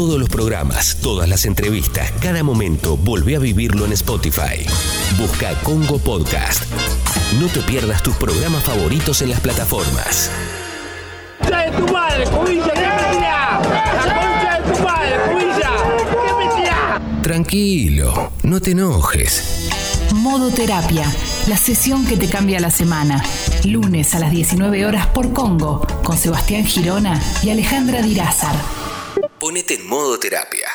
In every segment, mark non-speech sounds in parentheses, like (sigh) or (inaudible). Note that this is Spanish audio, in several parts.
todos los programas, todas las entrevistas, cada momento, volvé a vivirlo en Spotify. Busca Congo Podcast. No te pierdas tus programas favoritos en las plataformas. de tu madre, cubilla, ¿qué metía? La concha de tu madre, cubilla, ¿qué metía? Tranquilo, no te enojes. Modo Terapia, la sesión que te cambia la semana. Lunes a las 19 horas por Congo, con Sebastián Girona y Alejandra Dirázar. Ponete en modo terapia.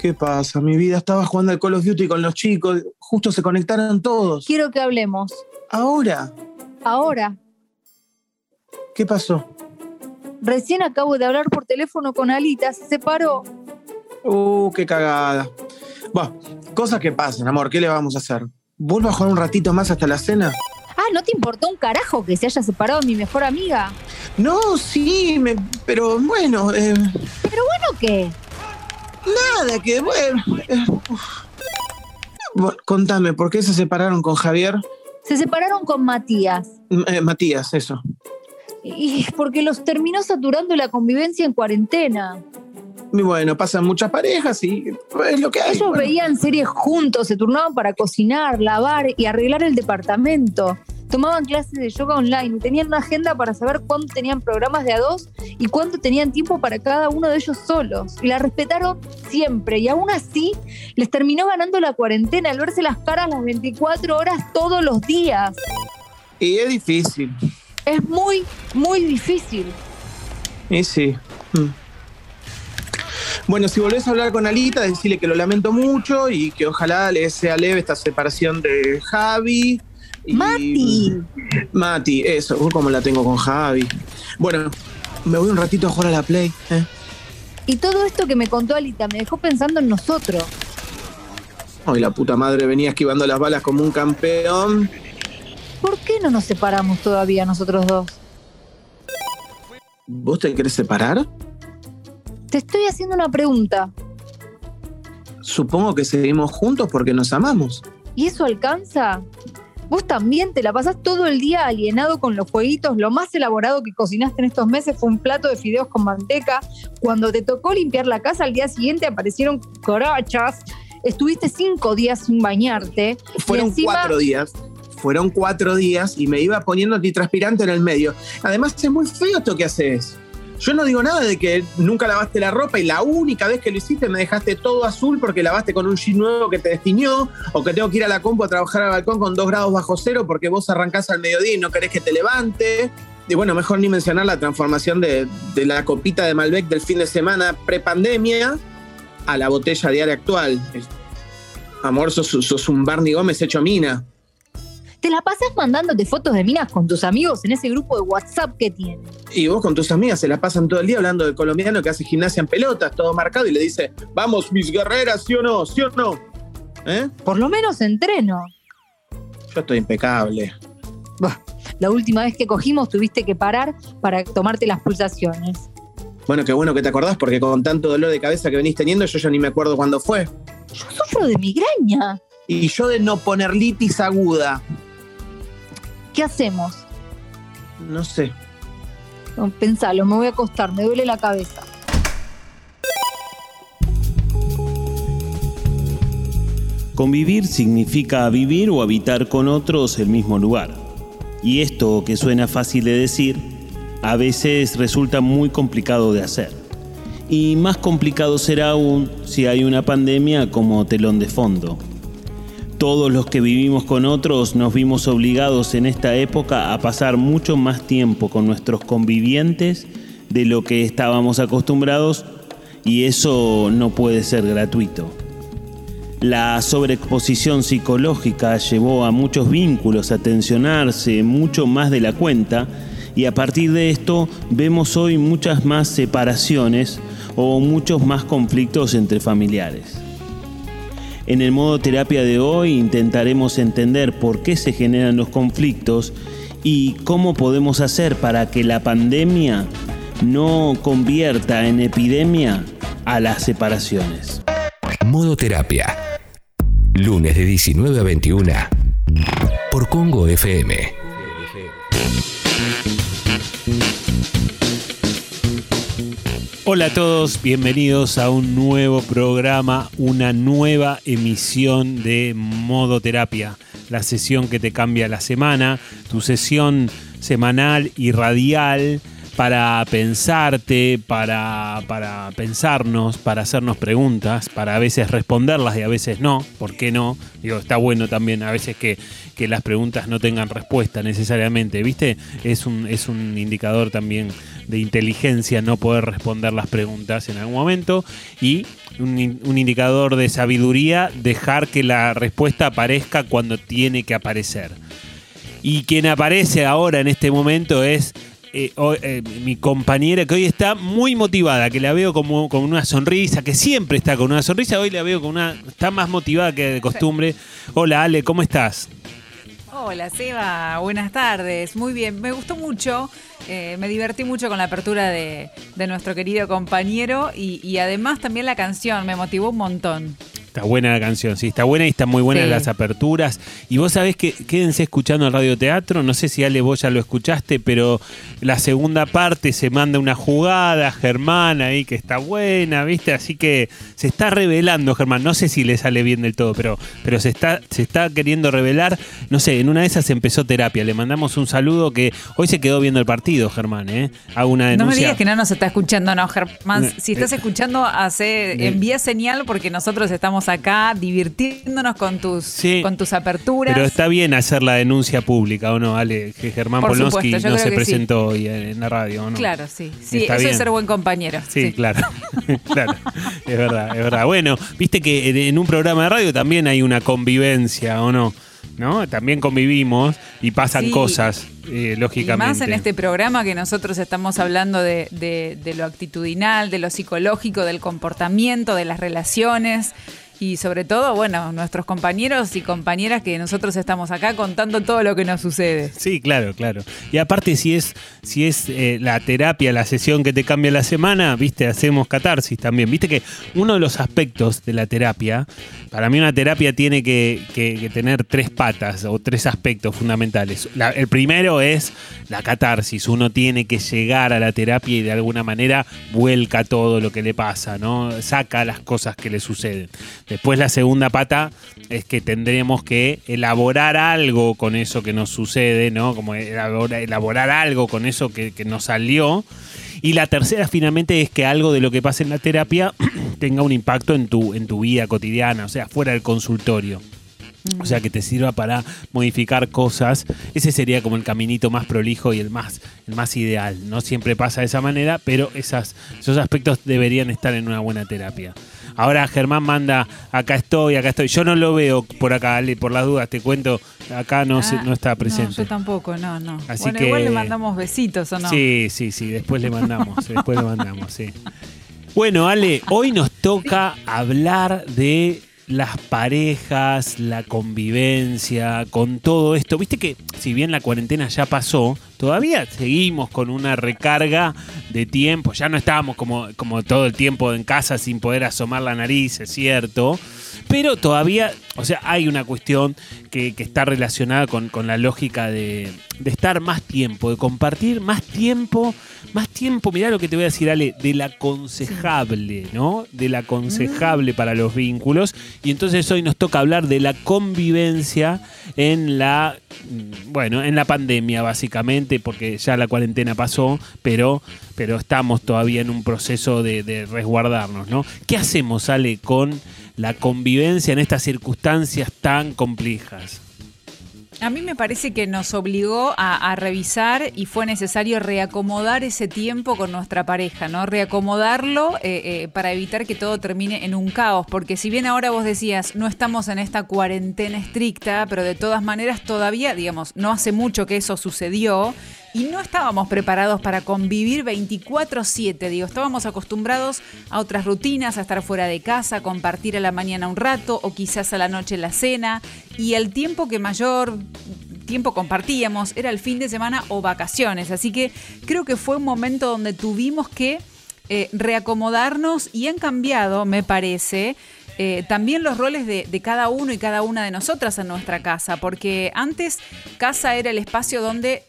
¿Qué pasa? Mi vida estaba jugando al Call of Duty con los chicos, justo se conectaron todos. Quiero que hablemos. Ahora, Ahora. ¿qué pasó? Recién acabo de hablar por teléfono con Alita, se separó. Uh, qué cagada. Bueno, cosas que pasan, amor, ¿qué le vamos a hacer? ¿Vuelvo a jugar un ratito más hasta la cena? Ah, ¿no te importó un carajo que se haya separado mi mejor amiga? No, sí, me- pero bueno, eh, Pero bueno, ¿qué? nada, que bueno. eh. Bueno, contame, ¿por qué se separaron con Javier? Se separaron con Matías. Eh, Matías, eso. Y porque los terminó saturando la convivencia en cuarentena. Y bueno, pasan muchas parejas y es lo que hay. Ellos bueno. veían series juntos, se turnaban para cocinar, lavar y arreglar el departamento. Tomaban clases de yoga online y tenían una agenda para saber cuándo tenían programas de a dos y cuánto tenían tiempo para cada uno de ellos solos. Y la respetaron siempre. Y aún así, les terminó ganando la cuarentena al verse las caras las 24 horas todos los días. Y es difícil. Es muy, muy difícil. Y sí. Mm. Bueno, si volvés a hablar con Alita, decirle que lo lamento mucho y que ojalá le sea leve esta separación de Javi. y- Mati. Mati, eso, como la tengo con Javi. Bueno, me voy un ratito a jugar a la Play. ¿eh? Y todo esto que me contó Alita me dejó pensando en nosotros. Ay, la puta madre venía esquivando las balas como un campeón. ¿Por qué no nos separamos todavía nosotros dos? ¿Vos te querés separar? Te estoy haciendo una pregunta. Supongo que seguimos juntos porque nos amamos. ¿Y eso alcanza? Vos también te la pasás todo el día alienado con los jueguitos. Lo más elaborado que cocinaste en estos meses fue un plato de fideos con manteca. Cuando te tocó limpiar la casa al día siguiente aparecieron corachas. Estuviste cinco días sin bañarte. Fueron encima, cuatro días. Fueron cuatro días y me iba poniendo antitranspirante en el medio. Además, es muy feo esto que haces. Yo no digo nada de que nunca lavaste la ropa y la única vez que lo hiciste me dejaste todo azul porque lavaste con un jean nuevo que te destiñó o que tengo que ir a la compu a trabajar al balcón con dos grados bajo cero porque vos arrancás al mediodía y no querés que te levante. Y bueno, mejor ni mencionar la transformación de, la copita de Malbec del fin de semana prepandemia a la botella diaria actual. Amor, sos, sos un Barney Gómez hecho mina. Te la pasás mandándote fotos de minas con tus amigos en ese grupo de WhatsApp que tienes. Y vos con tus amigas se la pasan todo el día hablando del colombiano que hace gimnasia en pelotas, todo marcado, y le dice, vamos, mis guerreras, ¿sí o no? ¿Sí o no? ¿Eh? Por lo menos entreno. Yo estoy impecable. La última vez que cogimos tuviste que parar para tomarte las pulsaciones. Bueno, qué bueno que te acordás, porque con tanto dolor de cabeza que venís teniendo, yo ya ni me acuerdo cuándo fue. Yo sufro de migraña. Y yo de no poner litis aguda. ¿Qué hacemos? No sé. No, Pensalo, me voy a acostar, me duele la cabeza. Convivir significa vivir o habitar con otros el mismo lugar. Y esto, que suena fácil de decir, a veces resulta muy complicado de hacer. Y más complicado será aún si hay una pandemia como telón de fondo. Todos los que vivimos con otros nos vimos obligados en esta época a pasar mucho más tiempo con nuestros convivientes de lo que estábamos acostumbrados y eso no puede ser gratuito. La sobreexposición psicológica llevó a muchos vínculos a tensionarse mucho más de la cuenta y a partir de esto vemos hoy muchas más separaciones o muchos más conflictos entre familiares. En el modo terapia de hoy intentaremos entender por qué se generan los conflictos y cómo podemos hacer para que la pandemia no convierta en epidemia a las separaciones. Modo terapia. Lunes de 19 a 21 por Congo FM. Hola a todos, bienvenidos a un nuevo programa, una nueva emisión de Modo Terapia, la sesión que te cambia la semana, tu sesión semanal y radial para pensarte, para, para pensarnos, para hacernos preguntas, para a veces responderlas y a veces no, ¿por qué no? Digo, está bueno también a veces que, que las preguntas no tengan respuesta necesariamente, ¿viste? Es un, es un indicador también de inteligencia no poder responder las preguntas en algún momento y un, in- un indicador de sabiduría dejar que la respuesta aparezca cuando tiene que aparecer. Y quien aparece ahora en este momento es eh, eh, mi compañera que hoy está muy motivada, que la veo como con una sonrisa, que siempre está con una sonrisa, hoy la veo con una, está más motivada que de costumbre. Hola Ale, ¿cómo estás? Hola Seba, buenas tardes. Muy bien, me gustó mucho, eh, me divertí mucho con la apertura de, de nuestro querido compañero y, y además también la canción me motivó un montón. Está buena la canción, sí, está buena y están muy buenas Sí. las aperturas. Y vos sabés que quédense escuchando el radioteatro, no sé si Ale vos ya lo escuchaste, pero la segunda parte se manda una jugada, Germán ahí que está buena, ¿viste? Así que se está revelando, Germán, no sé si le sale bien del todo, pero, pero se, está, se está queriendo revelar, no sé, en una de esas empezó terapia, le mandamos un saludo que hoy se quedó viendo el partido, Germán, ¿eh? Hago una No me denuncia. digas que no nos está escuchando, no, Germán. Si estás eh, escuchando, hace, eh, envía señal porque nosotros estamos acá divirtiéndonos con tus, Sí. con tus aperturas. Pero está bien hacer la denuncia pública, ¿o no, Ale? Que Germán Por Polonsky supuesto, no se presentó hoy en la radio, ¿o no? Claro, sí. Sí, Está eso bien. es ser buen compañero. Sí, claro. (laughs) claro. Es verdad, es verdad. Bueno, viste que en- un programa de radio también hay una convivencia, ¿o no? ¿No? También convivimos y pasan Sí. cosas, eh, Y lógicamente. más en este programa que nosotros estamos hablando de, de- de lo actitudinal, de lo psicológico, del comportamiento, de las relaciones y sobre todo, bueno, nuestros compañeros y compañeras que nosotros estamos acá contando todo lo que nos sucede. Sí, claro, claro. Y aparte, si es, si es eh, la terapia, la sesión que te cambia la semana, viste, hacemos catarsis también. Viste que uno de los aspectos de la terapia, para mí una terapia tiene que, tener tres patas o tres aspectos fundamentales. El primero es la catarsis. Uno tiene que llegar a la terapia y de alguna manera vuelca todo lo que le pasa, ¿no? Saca las cosas que le suceden. Después la segunda pata es que tendremos que elaborar algo con eso que nos sucede, ¿no? Como elabora- elaborar algo con eso que, que nos salió. Y la tercera finalmente es que algo de lo que pasa en la terapia (clears throat) tenga un impacto en tu, en tu vida cotidiana, o sea, fuera del consultorio. O sea, que te sirva para modificar cosas. Ese sería como el caminito más prolijo y el más, el más ideal. No siempre pasa de esa manera, pero esas, esos aspectos deberían estar en una buena terapia. Ahora Germán manda, acá estoy, acá estoy. Yo no lo veo por acá, Ale, por las dudas, te cuento, acá no, se- Ah, no está presente. yo tampoco, no, no. Así bueno, que- igual le mandamos besitos, ¿o no? Sí, sí, sí, después le mandamos, después le mandamos, sí. Bueno, Ale, hoy nos toca hablar de las parejas, la convivencia, con todo esto. Viste que si bien la cuarentena ya pasó, todavía seguimos con una recarga de tiempo. Ya no estábamos como, como todo el tiempo en casa sin poder asomar la nariz, es cierto. Pero todavía, o sea, hay una cuestión que, que está relacionada con, con la lógica de, de estar más tiempo, de compartir más tiempo, más tiempo, mirá lo que te voy a decir, Ale, del aconsejable, ¿no? Del aconsejable para los vínculos. Y entonces hoy nos toca hablar de la convivencia en la, mm, bueno, en la pandemia, básicamente, porque ya la cuarentena pasó, pero, pero estamos todavía en un proceso de, de resguardarnos, ¿no? ¿Qué hacemos, Ale, con la convivencia en estas circunstancias tan complejas? A mí me parece que nos obligó a, revisar y fue necesario reacomodar ese tiempo con nuestra pareja, ¿no? Reacomodarlo eh, eh, para evitar que todo termine en un caos. Porque si bien ahora vos decías, no estamos en esta cuarentena estricta, pero de todas maneras todavía, digamos, no hace mucho que eso sucedió. Y no estábamos preparados para convivir 24/7, digo, estábamos acostumbrados a otras rutinas, a estar fuera de casa, compartir a la mañana un rato o quizás a la noche la cena, y el tiempo que mayor tiempo compartíamos era el fin de semana o vacaciones, así que creo que fue un momento donde tuvimos que eh, reacomodarnos y han cambiado, me parece, eh, también los roles de cada uno y cada una de nosotras en nuestra casa, porque antes casa era el espacio donde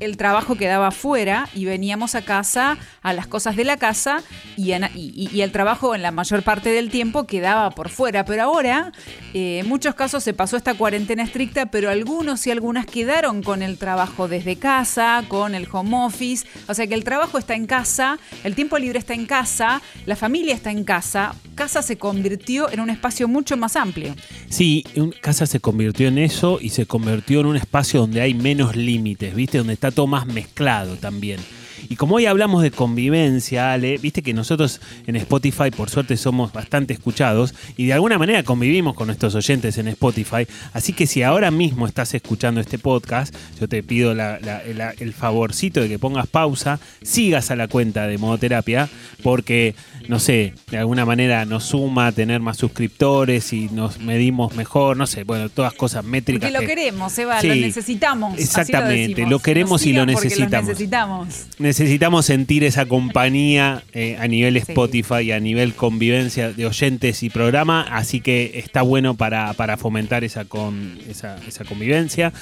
el trabajo quedaba fuera y veníamos a casa a las cosas de la casa y, el trabajo en la mayor parte del tiempo quedaba por fuera. Pero ahora, eh, en muchos casos se pasó esta cuarentena estricta, pero algunos y algunas quedaron con el trabajo desde casa, con el home office. O sea que el trabajo está en casa, el tiempo libre está en casa, la familia está en casa. Casa se convirtió en un espacio mucho más amplio. Sí, casa se convirtió en eso y se convirtió en un espacio donde hay menos límites, ¿viste? Donde está todo más mezclado también. Y como hoy hablamos de convivencia, Ale, viste que nosotros en Spotify por suerte somos bastante escuchados y de alguna manera convivimos con nuestros oyentes en Spotify. Así que si ahora mismo estás escuchando este podcast, yo te pido la- la- la- el favorcito de que pongas pausa, sigas a la cuenta de Modoterapia, porque, no sé, de alguna manera nos suma tener más suscriptores y nos medimos mejor, no sé, bueno, todas cosas métricas. Porque lo que- queremos, Eva, Sí, lo necesitamos. exactamente, decimos. lo queremos y lo sigan porque necesitamos. Necesitamos. Sentir esa compañía eh, a nivel. Spotify y a nivel convivencia de oyentes y programa, así que está bueno para, para fomentar esa, con, esa, esa convivencia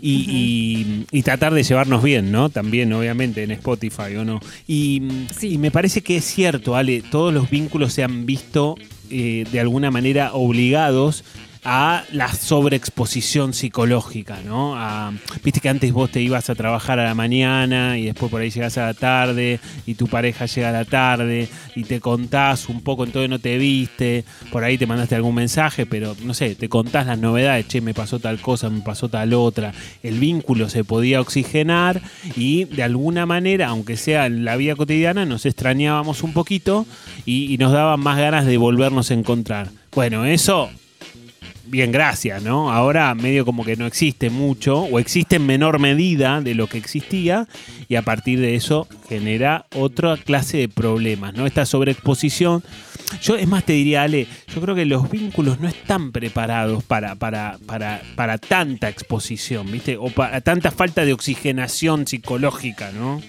y, y- y tratar de llevarnos bien, ¿no? También, obviamente, en Spotify o no. Y, Sí. y me parece que es cierto, Ale, todos los vínculos se han visto eh, de alguna manera obligados a la sobreexposición psicológica, ¿no? Viste que antes vos te ibas a trabajar a la mañana y después por ahí llegás a la tarde y tu pareja llega a la tarde y te contás un poco, entonces no te viste, por ahí te mandaste algún mensaje, pero no sé, te contás las novedades, che, me pasó tal cosa, me pasó tal otra. El vínculo se podía oxigenar y de alguna manera, aunque sea en la vida cotidiana, nos extrañábamos un poquito y, y nos daban más ganas de volvernos a encontrar. Bueno, eso bien, gracias, ¿no? Ahora medio como que no existe mucho, o existe en menor medida de lo que existía, y a partir de eso genera otra clase de problemas, ¿no? Esta sobreexposición. Yo, es más, te diría, Ale, yo creo que los vínculos no están preparados para, para, para, para tanta exposición, ¿viste? O para tanta falta de oxigenación psicológica, ¿no?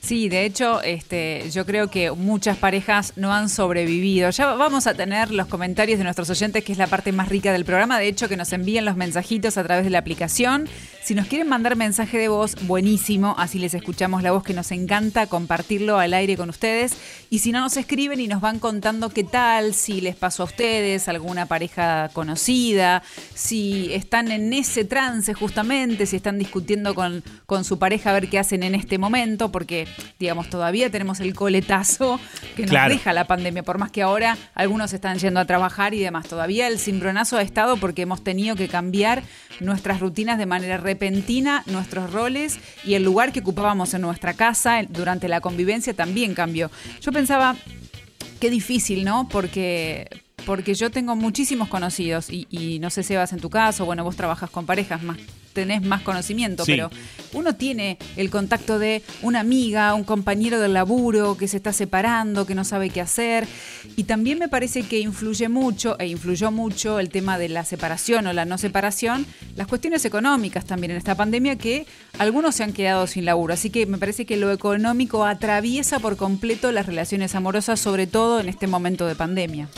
Sí, de hecho, este, yo creo que muchas parejas no han sobrevivido. Ya vamos a tener los comentarios de nuestros oyentes, que es la parte más rica del programa. De hecho, que nos envíen los mensajitos a través de la aplicación. Si nos quieren mandar mensaje de voz, buenísimo. Así les escuchamos la voz, que nos encanta compartirlo al aire con ustedes. Y si no, nos escriben y nos van contando qué tal, si les pasó a ustedes, alguna pareja conocida, si están en ese trance justamente, si están discutiendo con, con su pareja a ver qué hacen en este momento, porque, digamos, todavía tenemos el coletazo que nos Claro. deja la pandemia, por más que ahora algunos están yendo a trabajar y demás. Todavía el cimbronazo ha estado porque hemos tenido que cambiar nuestras rutinas de manera repentina, nuestros roles y el lugar que ocupábamos en nuestra casa durante la convivencia también cambió. Yo pensaba, qué difícil, ¿no? Porque, porque yo tengo muchísimos conocidos y, y no sé, Sebas, en tu caso, bueno, vos trabajas con parejas más tenés más conocimiento, Sí. pero uno tiene el contacto de una amiga, un compañero del laburo que se está separando, que no sabe qué hacer. Y también me parece que influye mucho, e influyó mucho el tema de la separación o la no separación, las cuestiones económicas también en esta pandemia, que algunos se han quedado sin laburo. Así que me parece que lo económico atraviesa por completo las relaciones amorosas, sobre todo en este momento de pandemia.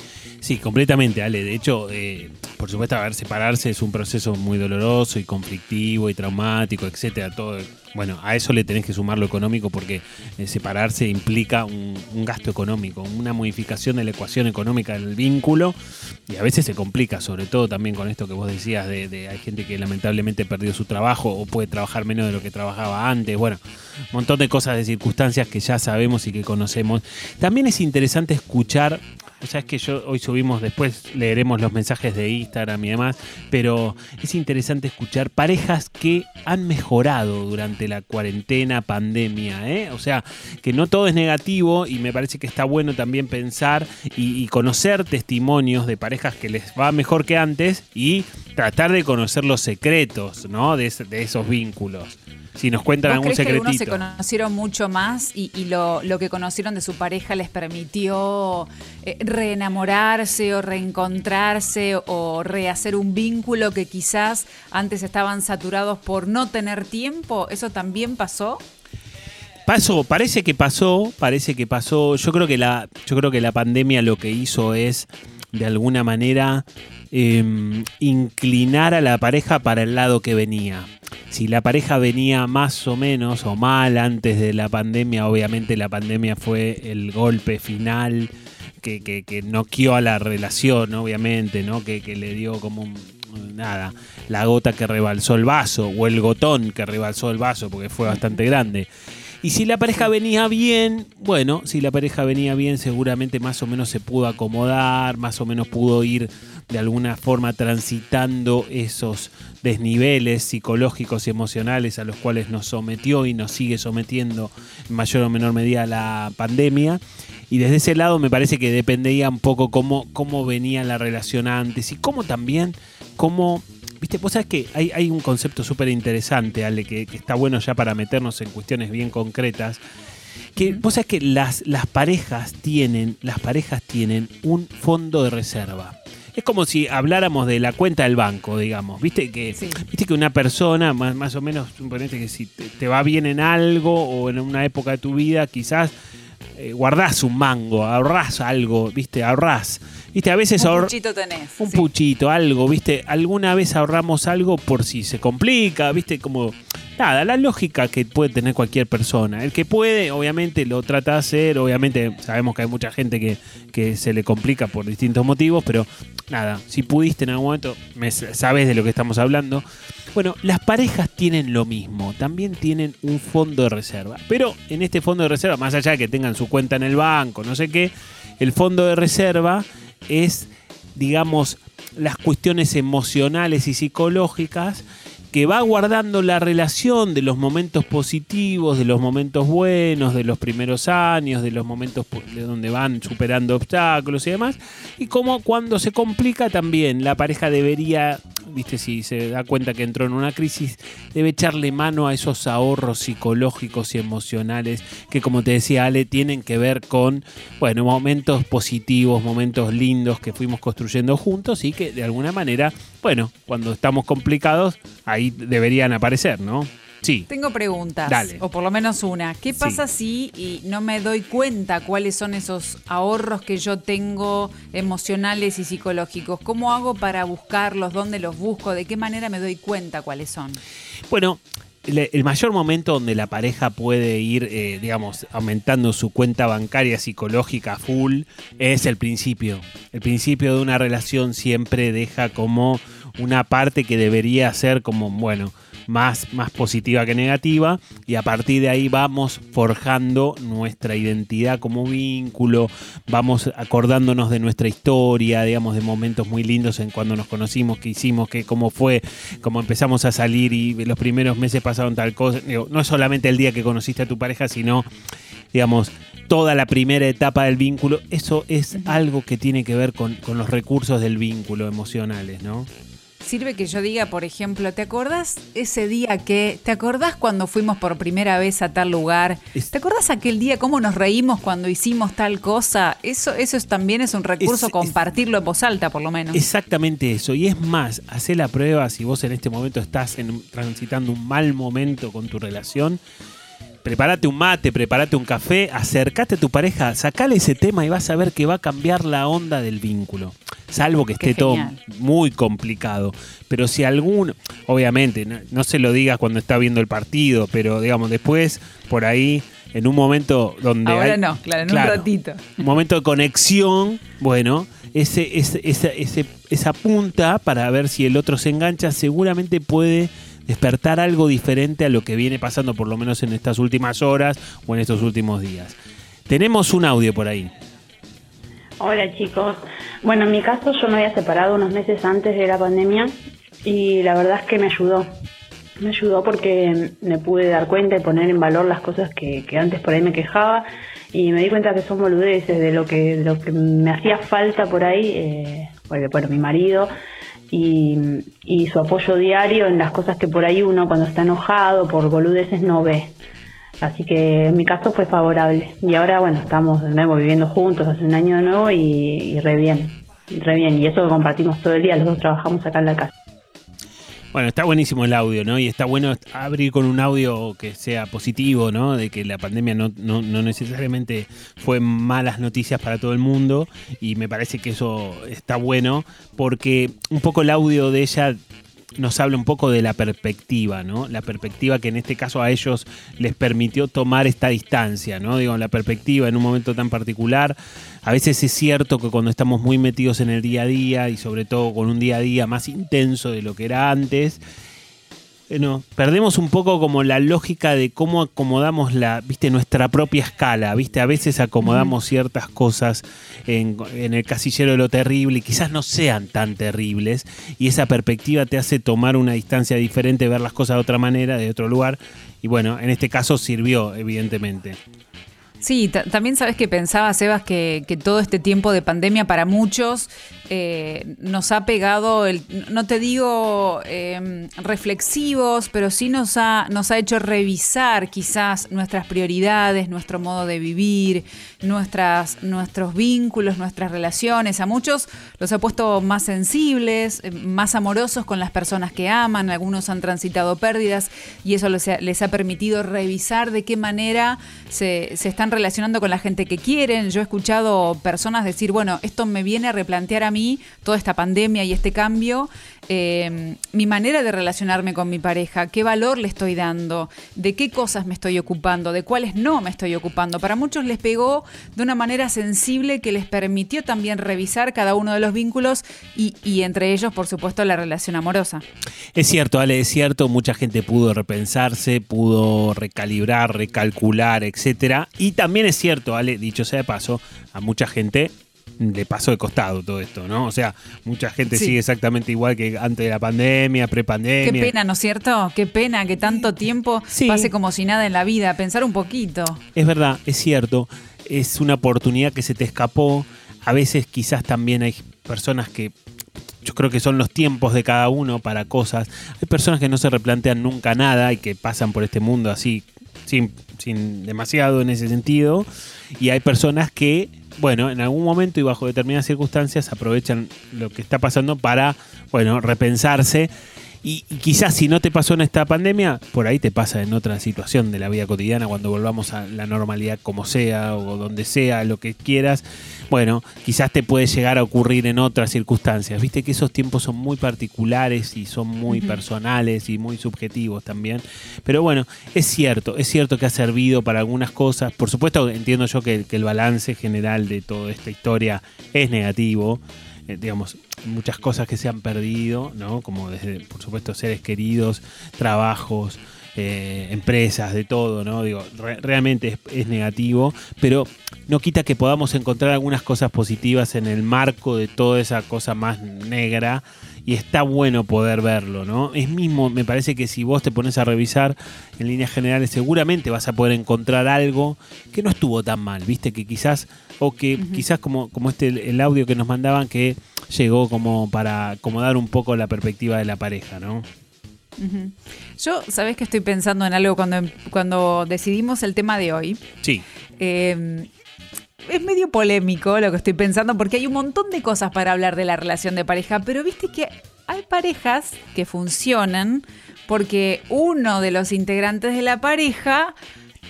Sí, completamente, Ale. De hecho, eh, por supuesto, a ver, separarse es un proceso muy doloroso y conflictivo y traumático, etcétera. Todo, bueno, a eso le tenés que sumar lo económico porque eh, separarse implica un, gasto económico, una modificación de la ecuación económica del vínculo y a veces se complica, sobre todo también con esto que vos decías de, de hay gente que lamentablemente perdió su trabajo o puede trabajar menos de lo que trabajaba antes. Bueno, un montón de cosas, de circunstancias que ya sabemos y que conocemos. También es interesante escuchar o sea, es que yo hoy subimos, después leeremos los mensajes de Instagram y demás, pero es interesante escuchar parejas que han mejorado durante la cuarentena, pandemia, ¿eh? O sea, que no todo es negativo y me parece que está bueno también pensar y, conocer testimonios de parejas que les va mejor que antes y tratar de conocer los secretos, ¿no? De esos vínculos. Si nos cuentan ¿Vos algún crees que algunos se secretito. conocieron mucho más y, y lo, lo que conocieron de su pareja les permitió eh, reenamorarse o reencontrarse o rehacer un vínculo que quizás antes estaban saturados por no tener tiempo? ¿Eso también pasó? Pasó, parece que pasó, parece que pasó. Yo creo que la, yo creo que la pandemia lo que hizo es, de alguna manera, em, inclinar a la pareja para el lado que venía. Si la pareja venía más o menos o mal antes de la pandemia, obviamente la pandemia fue el golpe final que, que, que a la relación, obviamente, ¿no? Que, que le dio como un, nada, la gota que rebalsó el vaso o el gotón que rebalsó el vaso porque fue bastante grande. Y si la pareja venía bien, bueno, si la pareja venía bien, seguramente más o menos se pudo acomodar, más o menos pudo ir de alguna forma transitando esos desniveles psicológicos y emocionales a los cuales nos sometió y nos sigue sometiendo en mayor o menor medida la pandemia. Y desde ese lado me parece que dependía un poco cómo, cómo venía la relación antes y cómo también, cómo Viste, vos sabés que hay, hay un concepto súper interesante, Ale, que, que, está bueno ya para meternos en cuestiones bien concretas. Que vos sabés que las, las parejas tienen, las parejas tienen un fondo de reserva. Es como si habláramos de la cuenta del banco, digamos. Viste que, sí. viste que una persona, más, más o menos, suponete que si te, te va bien en algo o en una época de tu vida, quizás eh, guardás un mango, ahorrás algo, ¿viste? Ahorrás. ¿Viste? A veces un puchito tenés. Un sí. puchito, algo, ¿viste? Alguna vez ahorramos algo por si se complica, ¿viste? Como. Nada, la lógica que puede tener cualquier persona. El que puede, obviamente, lo trata de hacer. Obviamente, sabemos que hay mucha gente que, que se le complica por distintos motivos, pero nada, si pudiste en algún momento, me, sabes de lo que estamos hablando. Bueno, las parejas tienen lo mismo, también tienen un fondo de reserva. Pero en este fondo de reserva, más allá de que tengan su cuenta en el banco, no sé qué, el fondo de reserva es, digamos, las cuestiones emocionales y psicológicas que va guardando la relación de los momentos positivos, de los momentos buenos, de los primeros años, de los momentos de donde van superando obstáculos y demás, y como cuando se complica también la pareja debería, viste, si se da cuenta que entró en una crisis, debe echarle mano a esos ahorros psicológicos y emocionales que, como te decía Ale, tienen que ver con, bueno, momentos positivos, momentos lindos que fuimos construyendo juntos y que de alguna manera, bueno, cuando estamos complicados, ahí deberían aparecer, ¿no? Sí. Tengo preguntas, Dale. o por lo menos una. ¿Qué pasa sí. si y no me doy cuenta cuáles son esos ahorros que yo tengo emocionales y psicológicos? ¿Cómo hago para buscarlos? ¿Dónde los busco? ¿De qué manera me doy cuenta cuáles son? Bueno, el mayor momento donde la pareja puede ir, eh, digamos, aumentando su cuenta bancaria psicológica full es el principio. El principio de una relación siempre deja como una parte que debería ser como, bueno, más, más positiva que negativa y a partir de ahí vamos forjando nuestra identidad como vínculo, vamos acordándonos de nuestra historia, digamos, de momentos muy lindos en cuando nos conocimos, qué hicimos, qué, cómo fue, cómo empezamos a salir y los primeros meses pasaron tal cosa. No es solamente el día que conociste a tu pareja, sino, digamos, toda la primera etapa del vínculo. Eso es algo que tiene que ver con, con los recursos del vínculo emocionales, ¿no? Sirve que yo diga, por ejemplo, ¿te acordás ese día que, ¿te acordás cuando fuimos por primera vez a tal lugar? ¿Te acordás aquel día cómo nos reímos cuando hicimos tal cosa? Eso, eso es, también es un recurso, Es- compartirlo en voz alta, por lo menos. Exactamente eso. Y es más, hacer la prueba si vos en este momento estás en- transitando un mal momento con tu relación. Prepárate un mate, prepárate un café, acercate a tu pareja, sacale ese tema y vas a ver que va a cambiar la onda del vínculo. Salvo que esté todo muy complicado. Pero si algún, obviamente, no, no se lo digas cuando está viendo el partido, pero digamos, después, por ahí, en un momento donde. Ahora hay- no, claro, en un ratito. un momento de conexión, bueno, ese, ese- esa, ese- esa punta para ver si el otro se engancha seguramente puede despertar algo diferente a lo que viene pasando por lo menos en estas últimas horas o en estos últimos días. Tenemos un audio por ahí. Hola chicos. Bueno, en mi caso yo me había separado unos meses antes de la pandemia y la verdad es que me ayudó. Me ayudó porque me pude dar cuenta y poner en valor las cosas que, que antes por ahí me quejaba y me di cuenta que son boludeces de lo que, de lo que me hacía falta por ahí, eh, porque mi marido y, y su apoyo diario en las cosas que por ahí uno cuando está enojado por boludeces no ve. Así que en mi caso fue favorable. Y ahora, bueno, estamos de nuevo viviendo juntos hace un año de nuevo y, y re bien, re bien. Y eso lo compartimos todo el día, los dos trabajamos acá en la casa. Bueno, está buenísimo el audio, ¿no? Y está bueno abrir con un audio que sea positivo, ¿no? De que la pandemia no, no, no necesariamente fue malas noticias para todo el mundo. Y me parece que eso está bueno porque un poco el audio de ella nos habla un poco de la perspectiva, ¿no? La perspectiva que en este caso a ellos les permitió tomar esta distancia, ¿no? Digo, la perspectiva en un momento tan particular. A veces es cierto que cuando estamos muy metidos en el día a día y sobre todo con un día a día más intenso de lo que era antes, bueno, perdemos un poco como la lógica de cómo acomodamos la, viste, nuestra propia escala, viste, a veces acomodamos ciertas cosas en, en, el casillero de lo terrible y quizás no sean tan terribles y esa perspectiva te hace tomar una distancia diferente, ver las cosas de otra manera, de otro lugar y bueno, en este caso sirvió, evidentemente. Sí, también sabes que pensaba, Sebas, que, todo este tiempo de pandemia para muchos eh, nos ha pegado, el, no te digo eh, reflexivos, pero sí nos ha, nos ha hecho revisar quizás nuestras prioridades, nuestro modo de vivir, nuestras, nuestros vínculos, nuestras relaciones. A muchos los ha puesto más sensibles, eh, más amorosos con las personas que aman, algunos han transitado pérdidas y eso les ha, les ha permitido revisar de qué manera se, se están relacionando con la gente que quieren. Yo he escuchado personas decir, bueno, esto me viene a replantear a mí toda esta pandemia y este cambio, eh, mi manera de relacionarme con mi pareja, qué valor le estoy dando, de qué cosas me estoy ocupando, de cuáles no me estoy ocupando. Para muchos les pegó de una manera sensible que les permitió también revisar cada uno de los vínculos y, y entre ellos, por supuesto, la relación amorosa. Es cierto, Ale, es cierto, mucha gente pudo repensarse, pudo recalibrar, recalcular, etcétera. Y también es cierto, Ale, dicho sea de paso, a mucha gente le pasó de costado todo esto, ¿no? O sea, mucha gente sí. sigue exactamente igual que antes de la pandemia, prepandemia. Qué pena, ¿no es cierto? Qué pena que tanto tiempo sí. pase como si nada en la vida, pensar un poquito. Es verdad, es cierto, es una oportunidad que se te escapó. A veces quizás también hay personas que yo creo que son los tiempos de cada uno para cosas. Hay personas que no se replantean nunca nada y que pasan por este mundo así, sin, sin demasiado en ese sentido. Y hay personas que bueno, en algún momento y bajo determinadas circunstancias aprovechan lo que está pasando para, bueno, repensarse. Y, y, quizás si no te pasó en esta pandemia, por ahí te pasa en otra situación de la vida cotidiana, cuando volvamos a la normalidad como sea o donde sea, lo que quieras. Bueno, quizás te puede llegar a ocurrir en otras circunstancias. Viste que esos tiempos son muy particulares y son muy uh -huh. personales y muy subjetivos también. Pero bueno, es cierto, es cierto que ha servido para algunas cosas. Por supuesto, entiendo yo que, que el balance general de toda esta historia es negativo. Eh, digamos, muchas cosas que se han perdido, ¿no? Como desde, por supuesto, seres queridos, trabajos, eh, empresas, de todo, ¿no? Digo, re realmente es, es, negativo, pero no quita que podamos encontrar algunas cosas positivas en el marco de toda esa cosa más negra y está bueno poder verlo, ¿no? Es mismo, me parece que si vos te pones a revisar en líneas generales, seguramente vas a poder encontrar algo que no estuvo tan mal, ¿viste? Que quizás, o que uh -huh. quizás como, como este, el audio que nos mandaban, que llegó como para acomodar un poco la perspectiva de la pareja, ¿no? Uh -huh. Yo, ¿sabés que estoy pensando en algo cuando, cuando decidimos el tema de hoy? Sí. Eh, es medio polémico lo que estoy pensando porque hay un montón de cosas para hablar de la relación de pareja, pero viste que hay parejas que funcionan porque uno de los integrantes de la pareja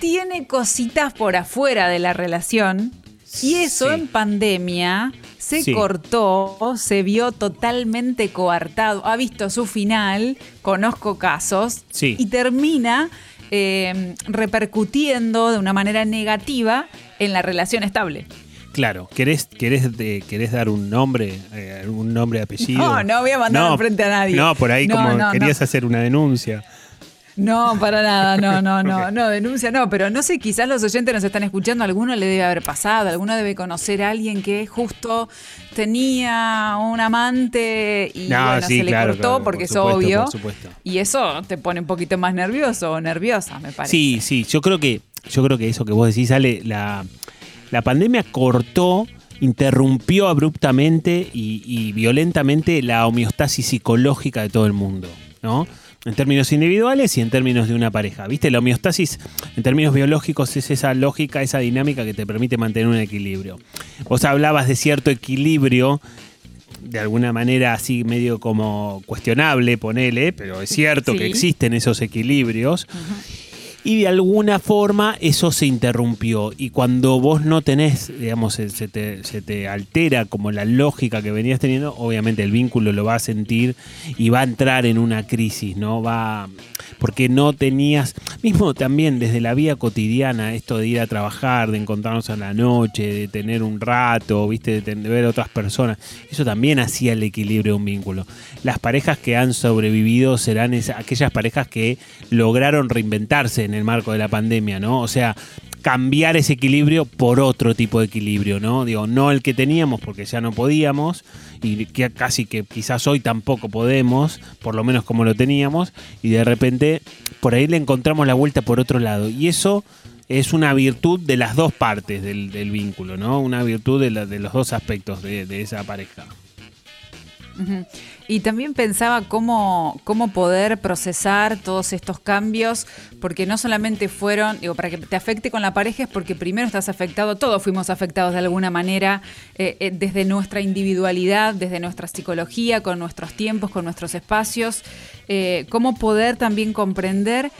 tiene cositas por afuera de la relación y eso sí. en pandemia se sí. cortó, se vio totalmente coartado, ha visto su final, conozco casos, sí. y termina eh, repercutiendo de una manera negativa en la relación estable. Claro, ¿querés, querés, de, querés dar un nombre, eh, un nombre de apellido? No, no voy a mandar no, frente a nadie. No, por ahí no, como no, querías hacer una denuncia. No, para nada, no, no, no, okay. no, denuncia no, pero no sé, quizás los oyentes nos están escuchando, alguno le debe haber pasado, alguno debe conocer a alguien que justo tenía un amante y no, bueno, sí, se le claro, cortó claro, porque por es obvio. Por supuesto. Y eso te pone un poquito más nervioso o nerviosa, me parece. Sí, sí, yo creo que, yo creo que eso que vos decís, Ale, la, la pandemia cortó interrumpió abruptamente y, y, violentamente la homeostasis psicológica de todo el mundo, ¿no? En términos individuales y en términos de una pareja. ¿Viste? La homeostasis, en términos biológicos, es esa lógica, esa dinámica que te permite mantener un equilibrio. Vos hablabas de cierto equilibrio de alguna manera así medio como cuestionable, ponele, pero es cierto Sí. que existen esos equilibrios. Y de alguna forma eso se interrumpió. Y cuando vos no tenés, digamos, se, te, altera como la lógica que venías teniendo, obviamente el vínculo lo va a sentir y va a entrar en una crisis, ¿no? Va. Porque no tenías. Mismo también desde la vida cotidiana, esto de ir a trabajar, de encontrarnos a la noche, de tener un rato, viste, de, ten- de ver a otras personas. Eso también hacía el equilibrio de un vínculo. Las parejas que han sobrevivido serán esa- aquellas parejas que lograron reinventarse en el marco de la pandemia, ¿no? O sea, cambiar ese equilibrio por otro tipo de equilibrio, ¿no? Digo, no el que teníamos porque ya no podíamos y que casi que quizás hoy tampoco podemos, por lo menos como lo teníamos, y de repente por ahí le encontramos la vuelta por otro lado. Y eso es una virtud de las dos partes del, vínculo, ¿no? Una virtud de, la- de los dos aspectos de esa pareja. Y también pensaba cómo, cómo poder procesar todos estos cambios, porque no solamente fueron, digo, para que te afecte con la pareja es porque primero estás afectado, todos fuimos afectados de alguna manera, eh, eh, desde nuestra individualidad, desde nuestra psicología, con nuestros tiempos, con nuestros espacios, eh, cómo poder también comprender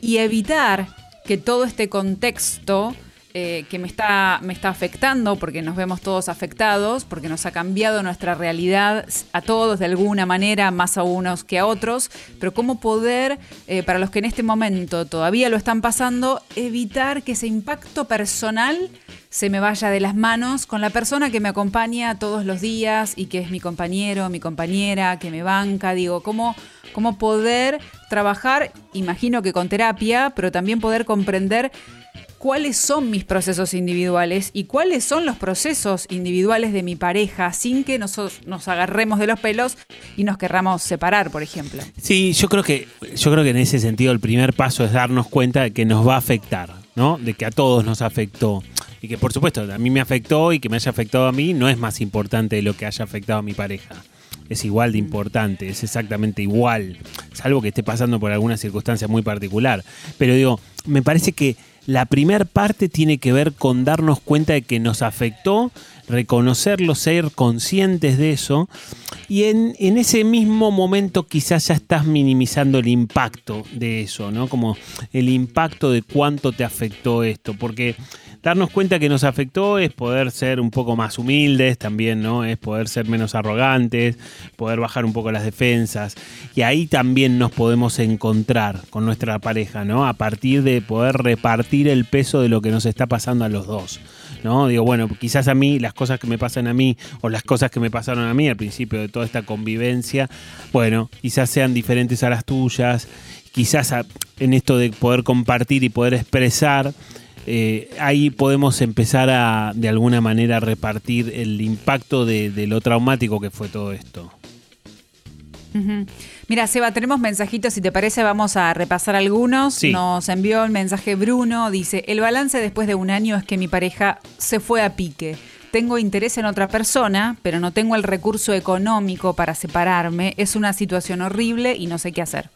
y evitar que todo este contexto eh, que me está, me está afectando, porque nos vemos todos afectados, porque nos ha cambiado nuestra realidad a todos de alguna manera, más a unos que a otros, pero cómo poder, eh, para los que en este momento todavía lo están pasando, evitar que ese impacto personal se me vaya de las manos con la persona que me acompaña todos los días y que es mi compañero, mi compañera, que me banca, digo, cómo, cómo poder trabajar, imagino que con terapia, pero también poder comprender cuáles son mis procesos individuales y cuáles son los procesos individuales de mi pareja sin que nosotros nos agarremos de los pelos y nos querramos separar, por ejemplo. Sí, yo creo que yo creo que en ese sentido el primer paso es darnos cuenta de que nos va a afectar, ¿no? De que a todos nos afectó y que por supuesto a mí me afectó y que me haya afectado a mí no es más importante de lo que haya afectado a mi pareja. Es igual de importante, es exactamente igual, salvo que esté pasando por alguna circunstancia muy particular. Pero digo, me parece que la primer parte tiene que ver con darnos cuenta de que nos afectó, reconocerlo, ser conscientes de eso. Y en, en ese mismo momento quizás ya estás minimizando el impacto de eso, ¿no? Como el impacto de cuánto te afectó esto. Porque darnos cuenta que nos afectó es poder ser un poco más humildes también, ¿no? Es poder ser menos arrogantes, poder bajar un poco las defensas. Y ahí también nos podemos encontrar con nuestra pareja, ¿no? A partir de poder repartir el peso de lo que nos está pasando a los dos. ¿no? Digo, bueno, quizás a mí, las cosas que me pasan a mí o las cosas que me pasaron a mí al principio de toda esta convivencia, bueno, quizás sean diferentes a las tuyas, quizás en esto de poder compartir y poder expresar, eh, ahí podemos empezar a, de alguna manera, repartir el impacto de, de lo traumático que fue todo esto. Mira, Seba, tenemos mensajitos, si te parece vamos a repasar algunos. Sí. Nos envió el mensaje Bruno, dice, el balance después de un año es que mi pareja se fue a pique. Tengo interés en otra persona, pero no tengo el recurso económico para separarme. Es una situación horrible y no sé qué hacer.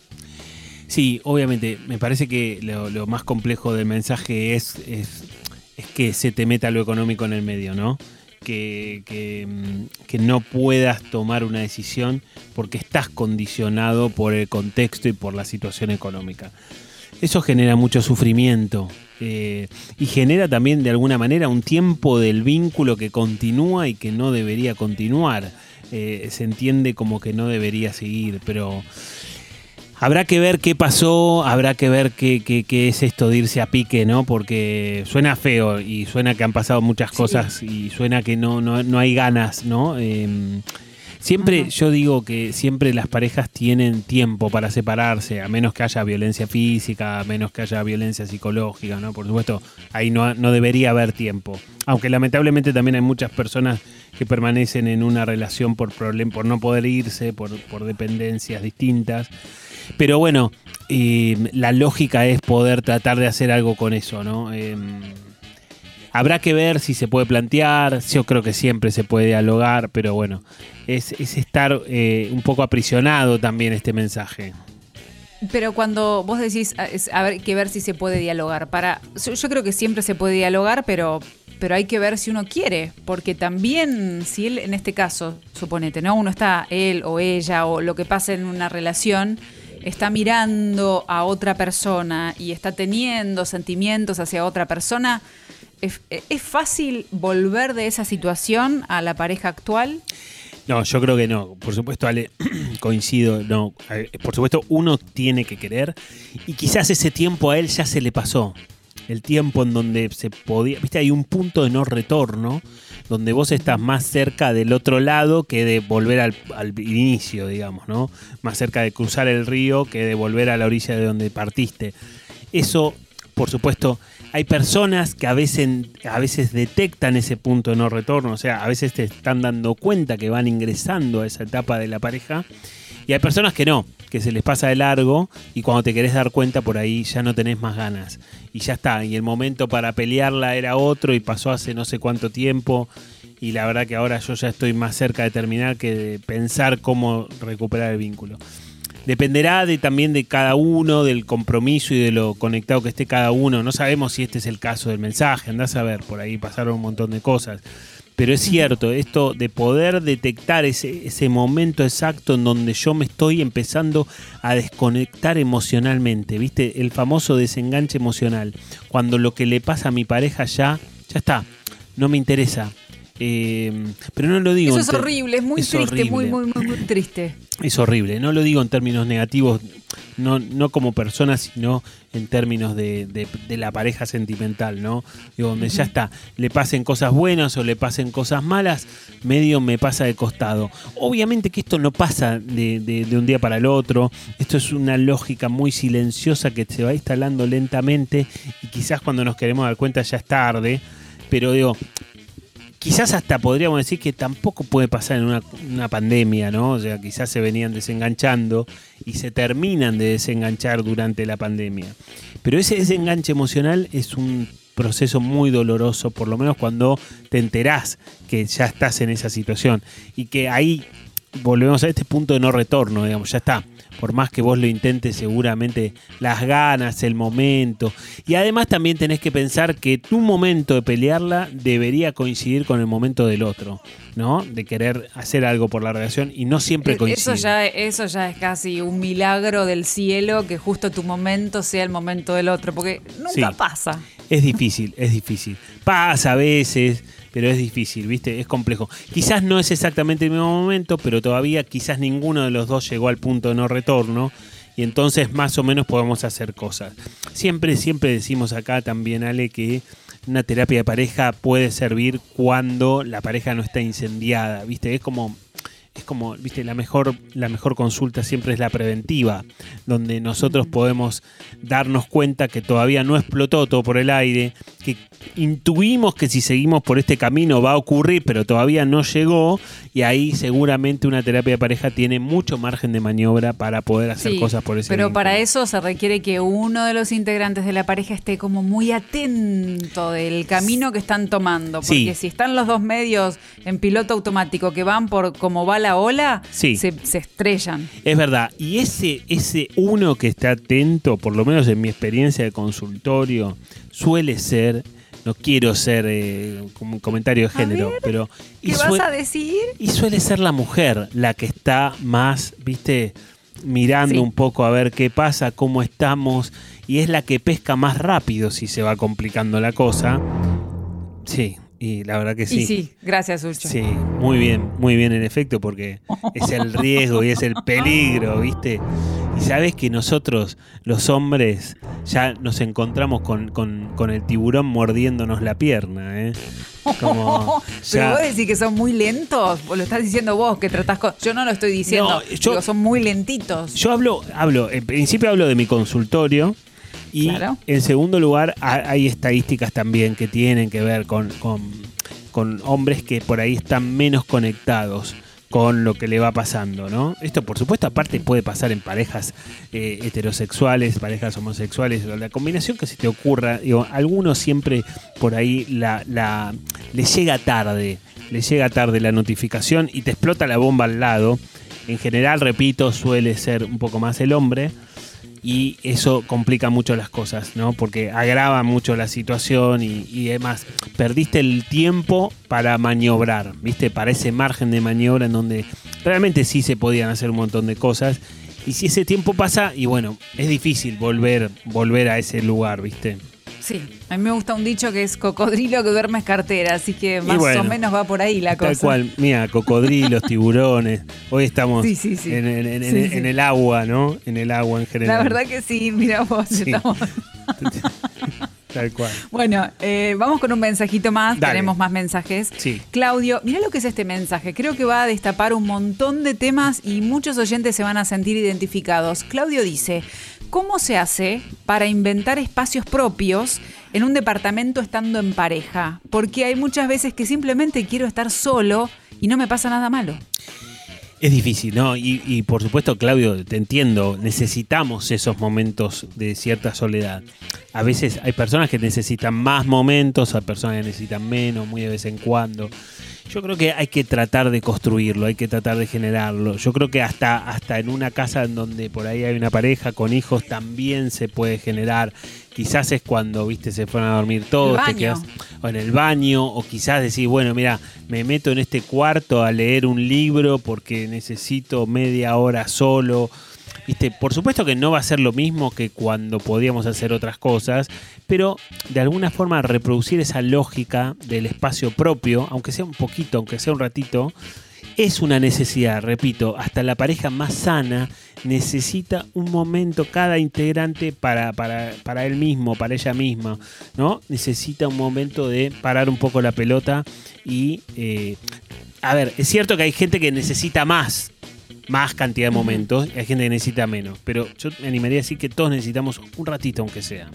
Sí, obviamente, me parece que lo, lo más complejo del mensaje es, es, es que se te meta lo económico en el medio, ¿no? Que, que, mm, que no puedas tomar una decisión porque estás condicionado por el contexto y por la situación económica. Eso genera mucho sufrimiento eh, y genera también de alguna manera un tiempo del vínculo que continúa y que no debería continuar. Eh, se entiende como que no debería seguir, pero Habrá que ver qué pasó, habrá que ver qué, qué- qué es esto de irse a pique, ¿no? Porque suena feo y suena que han pasado muchas cosas y suena que no, no, no hay ganas, ¿no? Eh, siempre, yo digo que siempre las parejas tienen tiempo para separarse, a menos que haya violencia física, a menos que haya violencia psicológica, ¿no? Por supuesto, ahí no, no debería haber tiempo. Aunque lamentablemente también hay muchas personas que permanecen en una relación por, problem- por no poder irse, por, por dependencias distintas. Pero bueno, eh, la lógica es poder tratar de hacer algo con eso, ¿no? Eh, habrá que ver si se puede plantear, yo creo que siempre se puede dialogar, pero bueno, es, es estar eh, un poco aprisionado también este mensaje. Pero cuando vos decís, a, es- a ver, que ver si se puede dialogar, para, yo, creo que siempre se puede dialogar, pero pero hay que ver si uno quiere, porque también si él, en este caso, suponete, ¿no? Uno está, él o ella o lo que pasa en una relación, está mirando a otra persona y está teniendo sentimientos hacia otra persona, ¿es, es fácil volver de esa situación a la pareja actual? No, yo creo que no. Por supuesto, Ale, (clears throat) coincido. No, Eh, por supuesto, uno tiene que querer y quizás ese tiempo a él ya se le pasó. El tiempo en donde se podía, viste, hay un punto de no retorno donde vos estás más cerca del otro lado que de volver al, al inicio, digamos, ¿no? Más cerca de cruzar el río que de volver a la orilla de donde partiste. Eso, por supuesto, hay personas que a veces, a veces detectan ese punto de no retorno, o sea, a veces te están dando cuenta que van ingresando a esa etapa de la pareja, y hay personas que no, que se les pasa de largo y cuando te querés dar cuenta por ahí ya no tenés más ganas. Y ya está, y el momento para pelearla era otro y pasó hace no sé cuánto tiempo. Y la verdad que ahora yo ya estoy más cerca de terminar que de pensar cómo recuperar el vínculo. Dependerá de, también de cada uno, del compromiso y de lo conectado que esté cada uno. No sabemos si este es el caso del mensaje, andás a ver, por ahí pasaron un montón de cosas. Pero es cierto, esto de poder detectar ese, ese momento exacto en donde yo me estoy empezando a desconectar emocionalmente, ¿viste? El famoso desenganche emocional. Cuando lo que le pasa a mi pareja ya, ya está, no me interesa. Eh, pero no lo digo. Eso es horrible, es muy es triste, muy, horrible. muy, muy, muy triste. Es horrible, no lo digo en términos negativos, no, no como persona, sino en términos de, de- de la pareja sentimental, ¿no? Digo, donde ya está, le pasen cosas buenas o le pasen cosas malas, medio me pasa de costado. Obviamente que esto no pasa de- de un día para el otro, esto es una lógica muy silenciosa que se va instalando lentamente y quizás cuando nos queremos dar cuenta ya es tarde, pero digo, quizás hasta podríamos decir que tampoco puede pasar en una, una pandemia, ¿no? O sea, quizás se venían desenganchando y se terminan de desenganchar durante la pandemia. Pero ese desenganche emocional es un proceso muy doloroso, por lo menos cuando te enterás que ya estás en esa situación y que ahí volvemos a este punto de no retorno, digamos, ya está. Por más que vos lo intentes, seguramente las ganas, el momento. Y además también tenés que pensar que tu momento de pelearla debería coincidir con el momento del otro, ¿no? De querer hacer algo por la relación y no siempre coincide. Eh, Eso ya, eso ya es casi un milagro del cielo que justo tu momento sea el momento del otro, porque nunca Sí. pasa. Es difícil, es difícil. Pasa a veces, pero es difícil, ¿viste? Es complejo. Quizás no es exactamente el mismo momento, pero todavía quizás ninguno de los dos llegó al punto de no retorno. Y entonces más o menos podemos hacer cosas. Siempre, siempre decimos acá también, Ale, que una terapia de pareja puede servir cuando la pareja no está incendiada, ¿viste? Es como es como, viste, la mejor, la mejor consulta siempre es la preventiva, donde nosotros podemos darnos cuenta que todavía no explotó todo por el aire, que intuimos que si seguimos por este camino va a ocurrir, pero todavía no llegó, y ahí seguramente una terapia de pareja tiene mucho margen de maniobra para poder hacer Sí, cosas por ese Pero vínculo. para eso se requiere que uno de los integrantes de la pareja esté como muy atento del camino que están tomando. Porque Sí. si están los dos medios en piloto automático que van por como va la ola, Sí. se, se estrellan. Es verdad, y ese, ese uno que está atento, por lo menos en mi experiencia de consultorio, suele ser, no quiero ser eh, como un comentario de género, pero... ¿Qué y vas a decir? Y suele ser la mujer la que está más, viste, mirando Sí. un poco a ver qué pasa, cómo estamos, y es la que pesca más rápido si se va complicando la cosa. Sí, y la verdad que sí. Y sí, gracias, Ucho. Sí, muy bien, muy bien en efecto, porque es el (laughs) riesgo y es el peligro, ¿viste? Y sabes que nosotros, los hombres, ya nos encontramos con, con- con el tiburón mordiéndonos la pierna, ¿eh? Como, (laughs) Pero vos decís que son muy lentos, o lo estás diciendo vos que tratás con. Yo no lo estoy diciendo. No, yo- Digo, son muy lentitos. Yo hablo, hablo, en principio hablo de mi consultorio y Claro. en segundo lugar ha- hay estadísticas también que tienen que ver con, con- con hombres que por ahí están menos conectados con lo que le va pasando, ¿no? Esto, por supuesto, aparte puede pasar en parejas eh, heterosexuales, parejas homosexuales, la combinación que se te ocurra. Digo, algunos siempre por ahí la, la, le llega tarde, le llega tarde la notificación y te explota la bomba al lado. En general, repito, suele ser un poco más el hombre. Y eso complica mucho las cosas, ¿no? Porque agrava mucho la situación y, además perdiste el tiempo para maniobrar, ¿viste? Para ese margen de maniobra en donde realmente sí se podían hacer un montón de cosas. Y si ese tiempo pasa, y bueno, es difícil volver, volver a ese lugar, ¿viste? Sí, a mí me gusta un dicho que es cocodrilo que duerme es cartera, así que más bueno, o menos va por ahí la cosa. Tal cual, mira, cocodrilos, (laughs) tiburones. Hoy estamos Sí, sí, sí. En, en- en- Sí, sí. en el agua, ¿no? En el agua en general. La verdad que sí, mira vos. Estamos- (laughs) Tal cual. Bueno, eh, vamos con un mensajito más. Dale. Tenemos más mensajes. Sí. Claudio, mira lo que es este mensaje. Creo que va a destapar un montón de temas y muchos oyentes se van a sentir identificados. Claudio dice, ¿cómo se hace para inventar espacios propios en un departamento estando en pareja? Porque hay muchas veces que simplemente quiero estar solo y no me pasa nada malo. Es difícil, ¿no? Y, por supuesto, Claudio, te entiendo, necesitamos esos momentos de cierta soledad. A veces hay personas que necesitan más momentos, hay personas que necesitan menos, muy de vez en cuando. Yo creo que hay que tratar de construirlo, hay que tratar de generarlo. Yo creo que hasta, hasta en una casa en donde por ahí hay una pareja con hijos también se puede generar. Quizás es cuando, viste, se fueron a dormir todos, te quedas o en el baño, o quizás decir, bueno, mira, me meto en este cuarto a leer un libro porque necesito media hora solo. Viste, por supuesto que no va a ser lo mismo que cuando podíamos hacer otras cosas, pero de alguna forma reproducir esa lógica del espacio propio, aunque sea un poquito, aunque sea un ratito, es una necesidad, repito, hasta la pareja más sana necesita un momento cada integrante para, para, para él mismo, para ella misma, ¿no? Necesita un momento de parar un poco la pelota y... eh, a ver, es cierto que hay gente que necesita más, más cantidad de momentos, y hay gente que necesita menos, pero yo me animaría a decir que todos necesitamos un ratito aunque sea.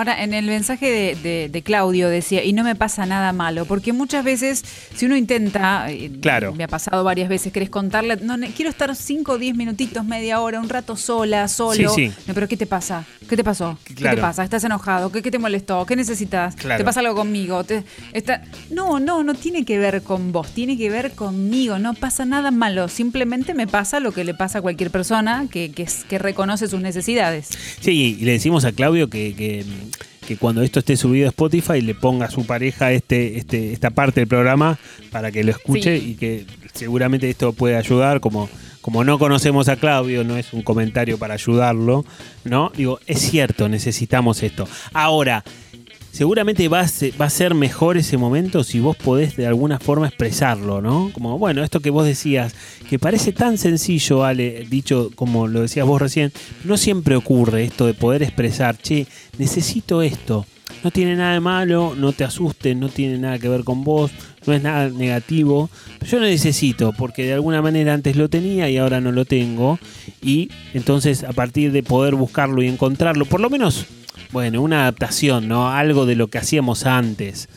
Ahora, en el mensaje de, de- de Claudio decía, y no me pasa nada malo, porque muchas veces, si uno intenta, eh, Claro. me ha pasado varias veces, querés contarle, no, quiero estar 5 o 10 minutitos, media hora, un rato sola, solo. Sí, sí. No, pero ¿qué te pasa? ¿Qué te pasó? ¿Qué Claro. te pasa? ¿Estás enojado? ¿Qué, qué te molestó? ¿Qué necesitas? Claro. ¿Te pasa algo conmigo? ¿Te- está... No, no, no tiene que ver con vos, tiene que ver conmigo, no pasa nada malo, simplemente me pasa lo que le pasa a cualquier persona que, que, que reconoce sus necesidades. Sí, y le decimos a Claudio que, que, que cuando esto esté subido a Spotify le ponga a su pareja este, este, esta parte del programa para que lo escuche Sí. y que seguramente esto puede ayudar, como, como no conocemos a Claudio, no es un comentario para ayudarlo, ¿no? Digo, es cierto, necesitamos esto. Ahora, seguramente va a, ser, mejor ese momento si vos podés de alguna forma expresarlo, ¿no? Como, bueno, esto que vos decías, que parece tan sencillo, Ale, dicho como lo decías vos recién, no siempre ocurre esto de poder expresar, che, necesito esto. No tiene nada de malo, no te asustes, no tiene nada que ver con vos, no es nada negativo. Yo lo necesito porque de alguna manera antes lo tenía y ahora no lo tengo. Y entonces a partir de poder buscarlo y encontrarlo, por lo menos bueno, una adaptación, ¿no? Algo de lo que hacíamos antes.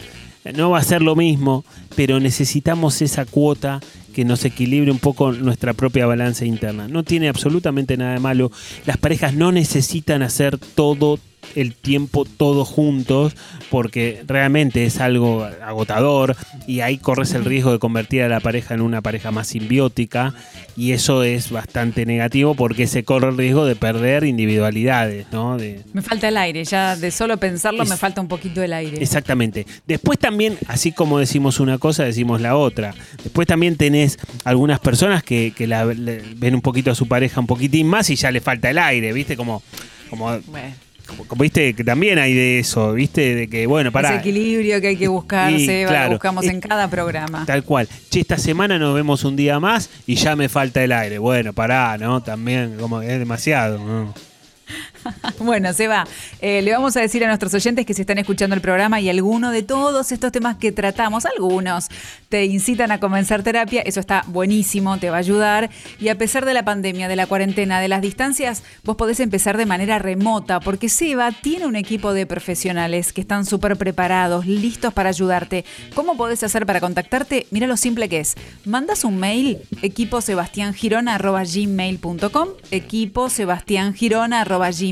No va a ser lo mismo, pero necesitamos esa cuota que nos equilibre un poco nuestra propia balanza interna. No tiene absolutamente nada de malo. Las parejas no necesitan hacer todo el tiempo todos juntos porque realmente es algo agotador y ahí corres el riesgo de convertir a la pareja en una pareja más simbiótica y eso es bastante negativo porque se corre el riesgo de perder individualidades, ¿no? De, Me falta el aire, ya de solo pensarlo Es- me falta un poquito el aire. Exactamente. Después también, así como decimos una cosa, decimos la otra. Después también tenés algunas personas que, que la, le- ven un poquito a su pareja un poquitín más y ya le falta el aire, ¿viste? Como, como, Bueno, como- como, viste que también hay de eso, ¿viste? De que, bueno, ese para equilibrio que hay que buscar, Y, Seba, claro, lo buscamos es- en cada programa. Tal cual. Che, esta semana nos vemos un día más y ya me falta el aire. Bueno, pará, ¿no? También, como es demasiado, ¿no? (laughs) Bueno, Seba, eh, le vamos a decir a nuestros oyentes que si están escuchando el programa y alguno de todos estos temas que tratamos, algunos, te incitan a comenzar terapia, eso está buenísimo, te va a ayudar. Y a pesar de la pandemia, de la cuarentena, de las distancias, vos podés empezar de manera remota, porque Seba tiene un equipo de profesionales que están súper preparados, listos para ayudarte. ¿Cómo podés hacer para contactarte? Mira lo simple que es. Mandas un mail, equipo equipo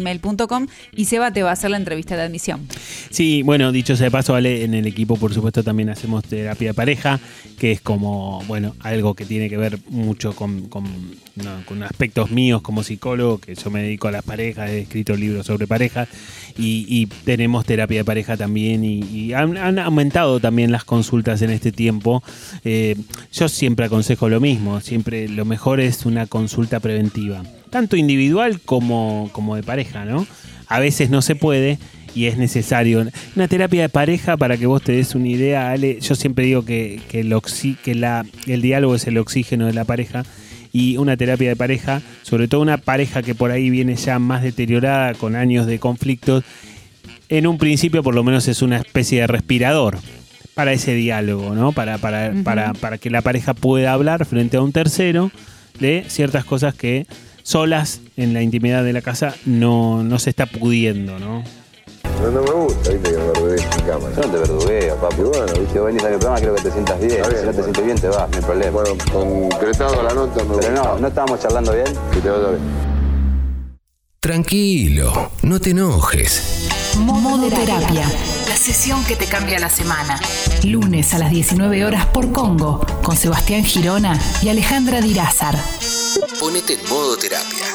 gmail.com y Seba te va a hacer la entrevista de admisión. Sí, bueno, dicho sea de paso, Ale, en el equipo, por supuesto, también hacemos terapia de pareja, que es como, bueno, algo que tiene que ver mucho con, con, aspectos míos como psicólogo, que yo me dedico a las parejas, he escrito libros sobre parejas, y, tenemos terapia de pareja también, y, han aumentado también las consultas en este tiempo. Eh, yo siempre aconsejo lo mismo, siempre lo mejor es una consulta preventiva, tanto individual como, como de pareja, ¿no? A veces no se puede y es necesario. Una terapia de pareja, para que vos te des una idea, Ale, yo siempre digo que, que el, oxi- que la, el diálogo es el oxígeno de la pareja y una terapia de pareja, sobre todo una pareja que por ahí viene ya más deteriorada con años de conflictos, en un principio por lo menos es una especie de respirador para ese diálogo, ¿no? Para, para, para, para que la pareja pueda hablar frente a un tercero de ciertas cosas que solas en la intimidad de la casa no, no se está pudiendo, ¿no? No, no me gusta, viste, que me verdugues en cama. Yo no te verdugueo, papi. Bueno, Si vos venís a mi programa, quiero que te sientas bien. Si no te sientes bien, te vas, no hay problema. Bueno, concretado la nota, me Pero no, no estábamos charlando bien. Que te vaya bien. Tranquilo, no te enojes. Modoterapia, la sesión que te cambia la semana. Lunes a las 19 horas por Congo, con Sebastián Girona y Alejandra Dirázar. Ponete en modo terapia.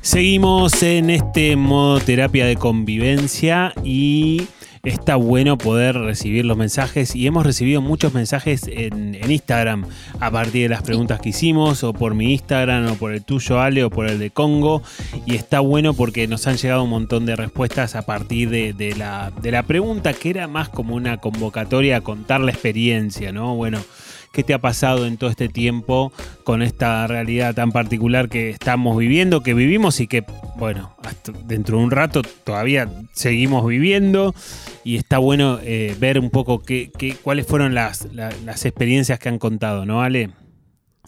Seguimos en este modo terapia de convivencia y está bueno poder recibir los mensajes y hemos recibido muchos mensajes en, Instagram a partir de las preguntas que hicimos o por mi Instagram o por el tuyo Ale o por el de Congo y está bueno porque nos han llegado un montón de respuestas a partir de, de la, de la pregunta que era más como una convocatoria a contar la experiencia, ¿no? Bueno, ¿Qué te ha pasado en todo este tiempo con esta realidad tan particular que estamos viviendo, que vivimos y que, bueno, hasta dentro de un rato todavía seguimos viviendo? Y está bueno eh, ver un poco qué, cuáles fueron las, la- las experiencias que han contado, ¿no, Ale?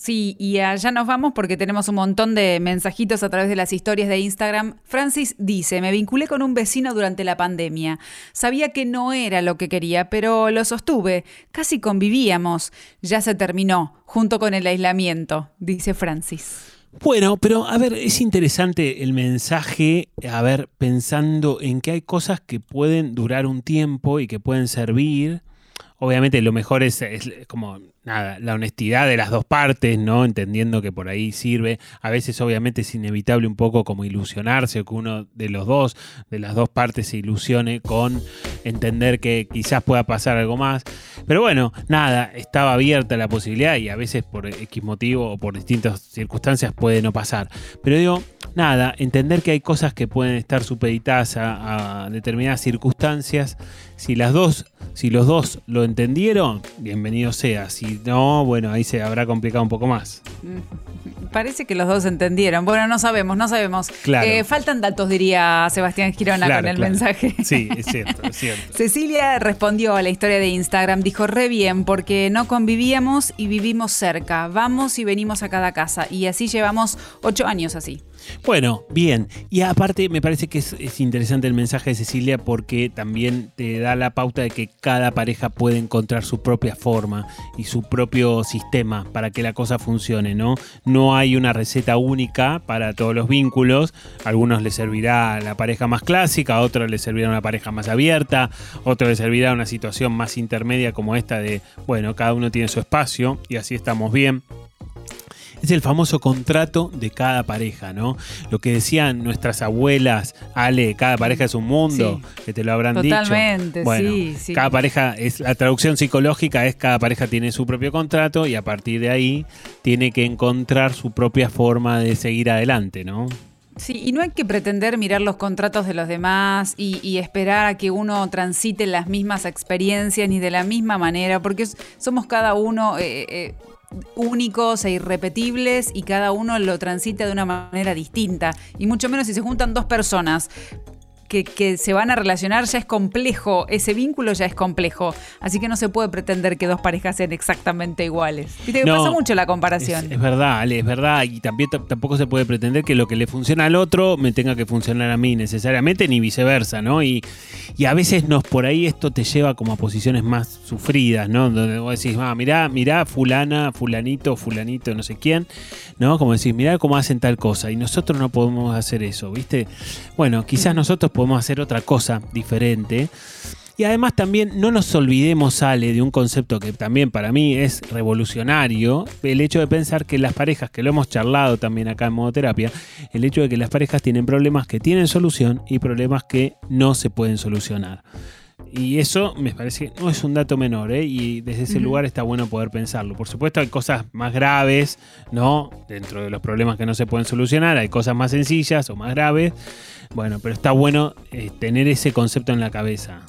Sí, y allá nos vamos porque tenemos un montón de mensajitos a través de las historias de Instagram. Francis dice, me vinculé con un vecino durante la pandemia. Sabía que no era lo que quería, pero lo sostuve. Casi convivíamos. Ya se terminó, junto con el aislamiento, dice Francis. Bueno, pero a ver, es interesante el mensaje, a ver, pensando en que hay cosas que pueden durar un tiempo y que pueden servir. Obviamente lo mejor es, es como nada, la honestidad de las dos partes, ¿no? Entendiendo que por ahí sirve. A veces obviamente es inevitable un poco como ilusionarse que uno de los dos, de las dos partes se ilusione con entender que quizás pueda pasar algo más. Pero bueno, nada, estaba abierta la posibilidad y a veces por X motivo o por distintas circunstancias puede no pasar. Pero digo, nada, entender que hay cosas que pueden estar supeditadas a, a determinadas circunstancias. Si las dos, si los dos lo entendieron, bienvenido sea. Si no, bueno, ahí se habrá complicado un poco más. (laughs) Parece que los dos entendieron. Bueno, no sabemos, no sabemos. Claro. Eh, faltan datos, diría Sebastián Girona Claro, con el claro. mensaje. Sí, es cierto, es cierto. (laughs) Cecilia respondió a la historia de Instagram, dijo re bien porque no convivíamos y vivimos cerca, vamos y venimos a cada casa y así llevamos ocho años así. Bueno, bien. Y aparte me parece que es, es interesante el mensaje de Cecilia porque también te da la pauta de que cada pareja puede encontrar su propia forma y su propio sistema para que la cosa funcione, ¿no? No hay una receta única para todos los vínculos. A algunos les servirá a la pareja más clásica, a otros les servirá una pareja más abierta, a otros les servirá una situación más intermedia como esta de, bueno, cada uno tiene su espacio y así estamos bien. Es el famoso contrato de cada pareja, ¿no? Lo que decían nuestras abuelas, Ale, cada pareja es un mundo, que te lo habrán Totalmente, dicho. Bueno, sí, sí. cada pareja, es la traducción psicológica es cada pareja tiene su propio contrato y a partir de ahí tiene que encontrar su propia forma de seguir adelante, ¿no? Sí, y no hay que pretender mirar los contratos de los demás y, y esperar a que uno transite las mismas experiencias ni de la misma manera, porque somos cada uno eh, eh, únicos e irrepetibles y cada uno lo transita de una manera distinta. Y mucho menos si se juntan dos personas que, que se van a relacionar ya es complejo, ese vínculo ya es complejo. Así que no se puede pretender que dos parejas sean exactamente iguales. Viste que No, pasa mucho la comparación. es verdad, Ale, es verdad. Y también tampoco se puede pretender que lo que le funciona al otro me tenga que funcionar a mí necesariamente, ni viceversa, ¿no? Y, y a veces nos por ahí esto te lleva como a posiciones más sufridas, ¿no? Donde vos decís, ah, mirá, mirá, fulana, fulanito, fulanito, no sé quién, ¿no? Como decís, mirá cómo hacen tal cosa. Y nosotros no podemos hacer eso, ¿viste? Bueno, quizás nosotros podemos hacer otra cosa diferente. Y además también no nos olvidemos, Ale, de un concepto que también para mí es revolucionario, el hecho de pensar que las parejas, que lo hemos charlado también acá en modoterapia, el hecho de que las parejas tienen problemas que tienen solución y problemas que no se pueden solucionar. Y eso me parece que no es un dato menor, ¿eh? y desde ese lugar está bueno poder pensarlo. Por supuesto hay cosas más graves, ¿no? Dentro de los problemas que no se pueden solucionar, hay cosas más sencillas o más graves. Bueno, pero está bueno eh, tener ese concepto en la cabeza.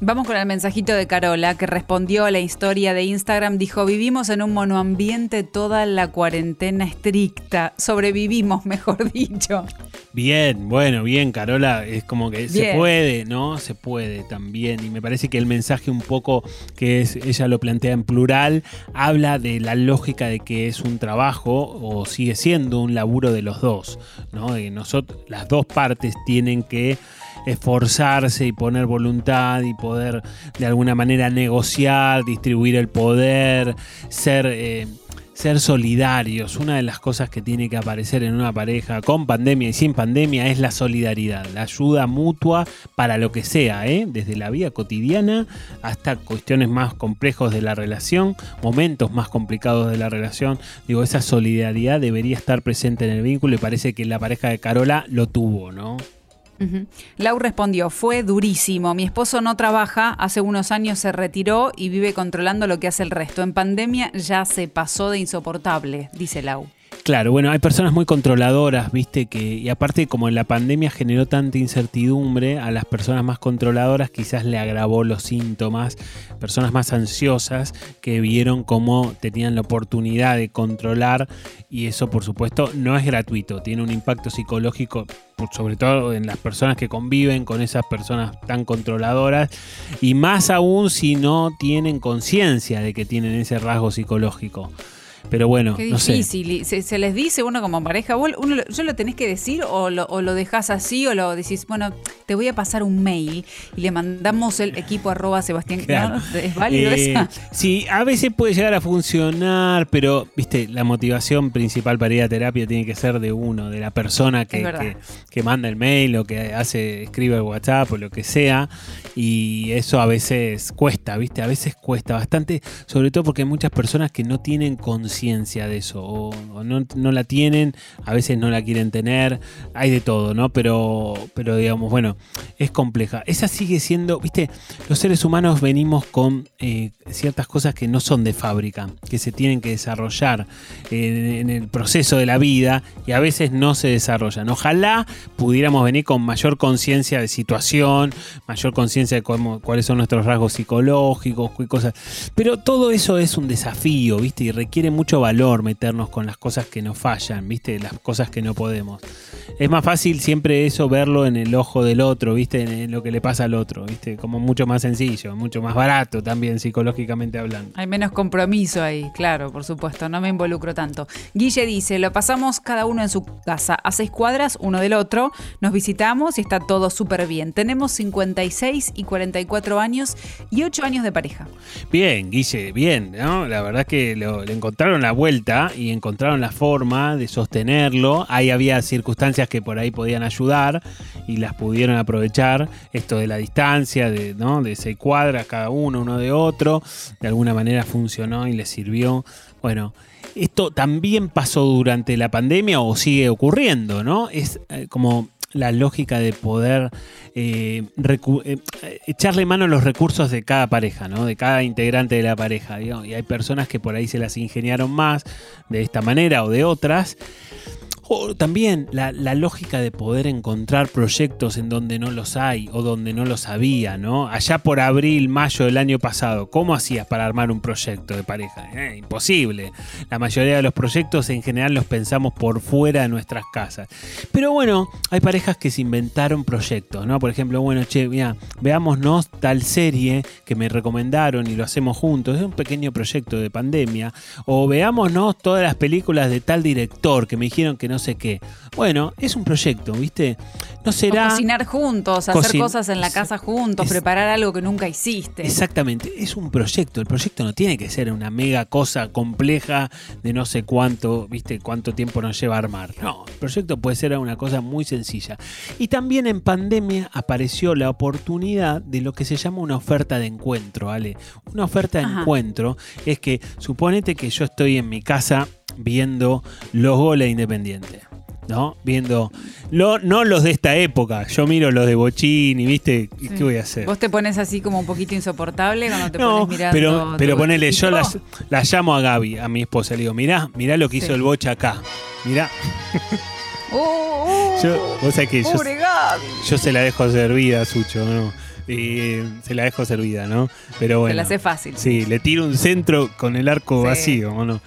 Vamos con el mensajito de Carola, que respondió a la historia de Instagram. Dijo, vivimos en un monoambiente toda la cuarentena estricta. Sobrevivimos, (laughs) mejor dicho. Bien, bueno, bien, Carola, es como que se puede, ¿no? Se puede también. Y me parece que el mensaje un poco que es, ella lo plantea en plural, habla de la lógica de que es un trabajo o sigue siendo un laburo de los dos, ¿no? De que nosotros, las dos partes tienen que esforzarse y poner voluntad y poder de alguna manera negociar, distribuir el poder, ser... eh, ser solidarios. Una de las cosas que tiene que aparecer en una pareja con pandemia y sin pandemia es la solidaridad, la ayuda mutua para lo que sea, ¿eh? desde la vida cotidiana hasta cuestiones más complejos de la relación, momentos más complicados de la relación. Digo, esa solidaridad debería estar presente en el vínculo y parece que la pareja de Carola lo tuvo, ¿no? Lau respondió, fue durísimo. Mi esposo no trabaja, hace unos años se retiró y vive controlando lo que hace el resto. En pandemia ya se pasó de insoportable, dice Lau. Claro, bueno, hay personas muy controladoras, viste, que, y aparte como la pandemia generó tanta incertidumbre, a las personas más controladoras quizás le agravó los síntomas, personas más ansiosas que vieron cómo tenían la oportunidad de controlar y eso por supuesto no es gratuito, tiene un impacto psicológico, sobre todo en las personas que conviven con esas personas tan controladoras y más aún si no tienen conciencia de que tienen ese rasgo psicológico. Pero bueno, Qué no sé. difícil. Y Se, se les dice uno como pareja, vos uno, ¿yo lo tenés que decir o lo, o lo dejás así o lo decís, bueno, te voy a pasar un mail y le mandamos el equipo arroba Sebastián. Claro. ¿no? (laughs) ¿Es válido Eh, esa? Sí, a veces puede llegar a funcionar, pero viste, la motivación principal para ir a terapia tiene que ser de uno, de la persona que, que- que manda el mail o que hace, escribe el WhatsApp o lo que sea. Y eso a veces cuesta, viste, a veces cuesta bastante, sobre todo porque hay muchas personas que no tienen conciencia de eso, o, no, no la tienen, a veces no la quieren tener, hay de todo, ¿no? Pero, pero digamos, bueno, es compleja. Esa sigue siendo, viste, los seres humanos venimos con eh, ciertas cosas que no son de fábrica, que se tienen que desarrollar en, en el proceso de la vida y a veces no se desarrollan. Ojalá pudiéramos venir con mayor conciencia de situación, mayor conciencia de cómo- cuáles son nuestros rasgos psicológicos y cosas. Pero todo eso es un desafío, ¿viste? Y requiere mucho valor meternos con las cosas que nos fallan, ¿viste? Las cosas que no podemos. Es más fácil siempre eso verlo en el ojo del otro, ¿viste? En, lo que le pasa al otro, ¿viste? Como mucho más sencillo, mucho más barato también psicológicamente hablando. Hay menos compromiso ahí, claro, por supuesto, no me involucro tanto. Guille dice, lo pasamos cada uno en su casa, a seis cuadras uno del otro, nos visitamos y está todo súper bien. Tenemos 56 y 44 años y 8 años de pareja. Bien, Guille, bien, ¿no? La verdad que lo- le la vuelta y encontraron la forma de sostenerlo. Ahí había circunstancias que por ahí podían ayudar y las pudieron aprovechar. Esto de la distancia, de, ¿no? de seis cuadras cada uno, uno de otro, de alguna manera funcionó y les sirvió. Bueno, esto también pasó durante la pandemia o sigue ocurriendo, ¿no? Es eh, como la lógica de poder eh, eh, echarle mano a los recursos de cada pareja, ¿no? De cada integrante de la pareja. Y hay personas que por ahí se las ingeniaron más de esta manera o de otras. O también la, lógica de poder encontrar proyectos en donde no los hay o donde no los había, ¿no? Allá por abril, mayo del año pasado, ¿cómo hacías para armar un proyecto de pareja? Eh, imposible. La mayoría de los proyectos en general los pensamos por fuera de nuestras casas. Pero bueno, hay parejas que se inventaron proyectos, ¿no? Por ejemplo, bueno, che, veámonos tal serie que me recomendaron y lo hacemos juntos. Es un pequeño proyecto de pandemia. O veámonos todas las películas de tal director que me dijeron que no sé qué. Bueno, es un proyecto, ¿viste? No será. O cocinar juntos, hacer Cocin- cosas en la casa juntos, Es- preparar algo que nunca hiciste. Exactamente, es un proyecto. El proyecto no tiene que ser una mega cosa compleja de no sé cuánto, viste, cuánto tiempo nos lleva a armar. No, el proyecto puede ser una cosa muy sencilla. Y también en pandemia apareció la oportunidad de lo que se llama una oferta de encuentro, ¿vale? Una oferta de Ajá. encuentro es que suponete que yo estoy en mi casa viendo los goles de Independiente. ¿No? Viendo. Lo, no los de esta época. Yo miro los de Bochini, ¿viste? ¿Y ¿Qué voy a hacer? Vos te pones así como un poquito insoportable cuando te No, pones mirando. pero, pero ponele, yo las, la llamo a Gaby, a mi esposa, le digo, mirá, mirá lo que hizo Sí. el bocha acá. Mirá, Oh, oh, yo, vos sabés que yo, yo se la dejo servida, Sucho, ¿no? Y, se la dejo servida, ¿no? Pero bueno. Te la hace fácil. Sí, le tiro un centro con el arco Sí. vacío, ¿o no?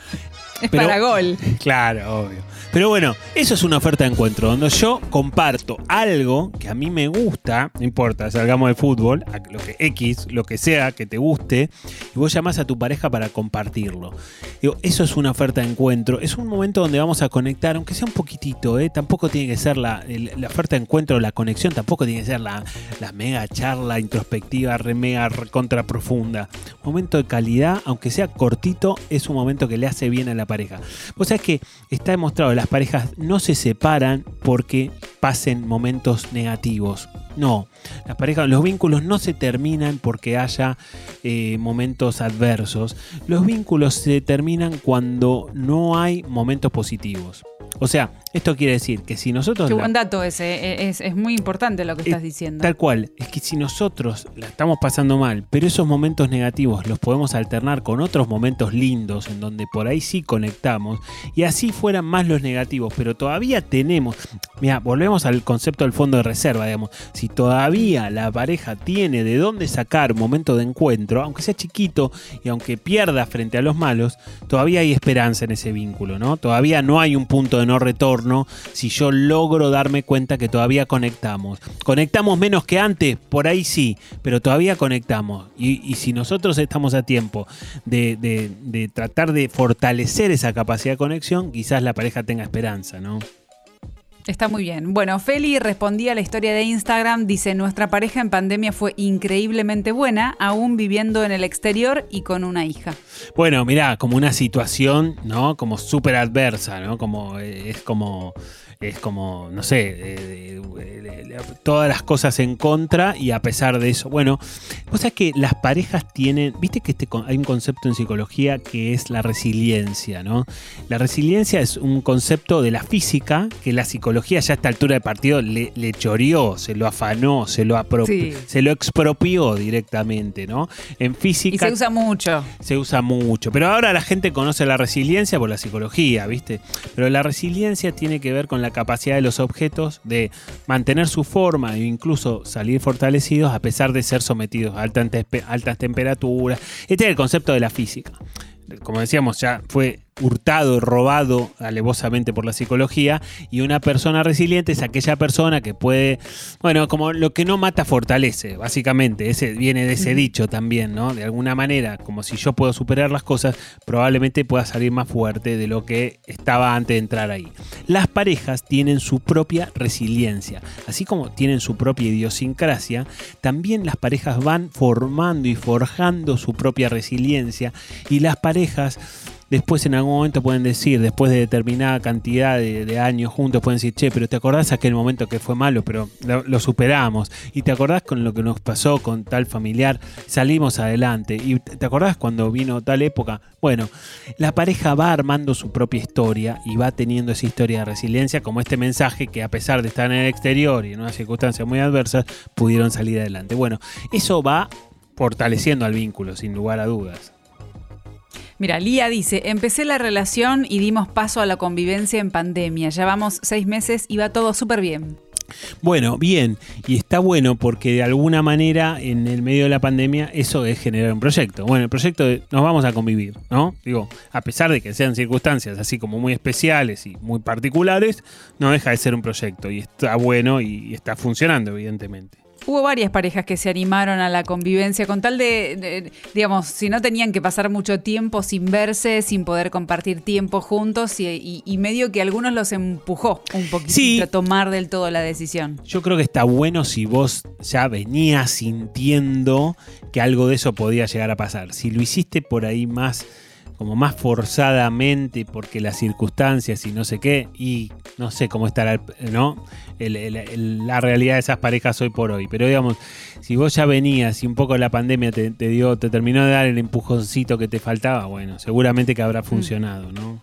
Es Pero- para gol. Claro, obvio. Pero bueno, eso es una oferta de encuentro, donde yo comparto algo que a mí me gusta, no importa, salgamos de fútbol, lo que X, lo que sea que te guste, y vos llamás a tu pareja para compartirlo. Digo, eso es una oferta de encuentro, es un momento donde vamos a conectar, aunque sea un poquitito, ¿eh? tampoco tiene que ser la, oferta de encuentro, la conexión, tampoco tiene que ser la, mega charla introspectiva, re mega contra profunda. Momento de calidad, aunque sea cortito, es un momento que le hace bien a la pareja. Vos sabés que está demostrado, las parejas no se separan porque pasen momentos negativos. No, las parejas, los vínculos no se terminan porque haya eh, momentos adversos. Los vínculos se terminan cuando no hay momentos positivos. O sea, esto quiere decir que si nosotros... Qué la- buen dato ese. eh, Es, es muy importante lo que estás eh, diciendo. Tal cual, es que si nosotros la estamos pasando mal, pero esos momentos negativos los podemos alternar con otros momentos lindos en donde por ahí sí conectamos y así fueran más los negativos, pero todavía tenemos, mira, volvemos al concepto del fondo de reserva, digamos, si todavía la pareja tiene de dónde sacar un momento de encuentro, aunque sea chiquito y aunque pierda frente a los malos, todavía hay esperanza en ese vínculo, ¿no? Todavía no hay un punto de no retorno si yo logro darme cuenta que todavía conectamos. Conectamos menos que antes, por ahí sí, pero todavía conectamos. Y, si nosotros estamos a tiempo de tratar de fortalecer esa capacidad de conexión, quizás la pareja tenga esperanza, ¿no? Está muy bien. Bueno, Feli respondía a la historia de Instagram. Dice, nuestra pareja en pandemia fue increíblemente buena, aún viviendo en el exterior y con una hija. Bueno, mirá, como una situación, ¿no? Como súper adversa, ¿no? Como eh, es como es como, no sé, eh, eh, todas las cosas en contra y a pesar de eso, bueno, vos sabés que las parejas tienen, viste que este, hay un concepto en psicología que es la resiliencia, ¿no? La resiliencia es un concepto de la física que la psicología ya a esta altura de partido le, le choreó, se lo afanó, se lo, Sí. se lo expropió directamente, ¿no? En física Y se usa mucho. se usa mucho. Pero ahora la gente conoce la resiliencia por la psicología, ¿viste? Pero la resiliencia tiene que ver con la capacidad de los objetos de mantener su forma e incluso salir fortalecidos a pesar de ser sometidos a altas, altas temperaturas. Este es el concepto de la física. Como decíamos, ya fue hurtado, robado alevosamente por la psicología y una persona resiliente es aquella persona que puede, bueno, como lo que no mata fortalece, básicamente, ese viene de ese dicho también, ¿no? De alguna manera, como si yo puedo superar las cosas, probablemente pueda salir más fuerte de lo que estaba antes de entrar ahí. Las parejas tienen su propia resiliencia, así como tienen su propia idiosincrasia, también las parejas van formando y forjando su propia resiliencia y las parejas después en algún momento pueden decir, después de determinada cantidad de, años juntos, pueden decir, che, pero ¿te acordás aquel momento que fue malo, pero lo, lo superamos? ¿Y te acordás con lo que nos pasó con tal familiar? Salimos adelante. ¿Y te acordás cuando vino tal época? Bueno, la pareja va armando su propia historia y va teniendo esa historia de resiliencia, como este mensaje que a pesar de estar en el exterior y en unas circunstancias muy adversas, pudieron salir adelante. Bueno, eso va fortaleciendo al vínculo, sin lugar a dudas. Mira, Lía dice, empecé la relación y dimos paso a la convivencia en pandemia. Llevamos seis meses y va todo súper bien. Bueno, bien, y está bueno porque de alguna manera en el medio de la pandemia eso es generar un proyecto. Bueno, el proyecto de nos vamos a convivir, ¿no? Digo, a pesar de que sean circunstancias así como muy especiales y muy particulares, no deja de ser un proyecto y está bueno y, y está funcionando, evidentemente. Hubo varias parejas que se animaron a la convivencia con tal de, de, digamos, si no tenían que pasar mucho tiempo sin verse, sin poder compartir tiempo juntos y, y- y medio que algunos los empujó un poquito Sí. a tomar del todo la decisión. Yo creo que está bueno si vos ya venías sintiendo que algo de eso podía llegar a pasar. Si lo hiciste por ahí más, como más forzadamente, porque las circunstancias y no sé qué, y no sé cómo estará, ¿no? El- el- el- la realidad de esas parejas hoy por hoy. Pero digamos, si vos ya venías y un poco la pandemia te, te dio, te terminó de dar el empujoncito que te faltaba, bueno, seguramente que habrá funcionado, ¿no?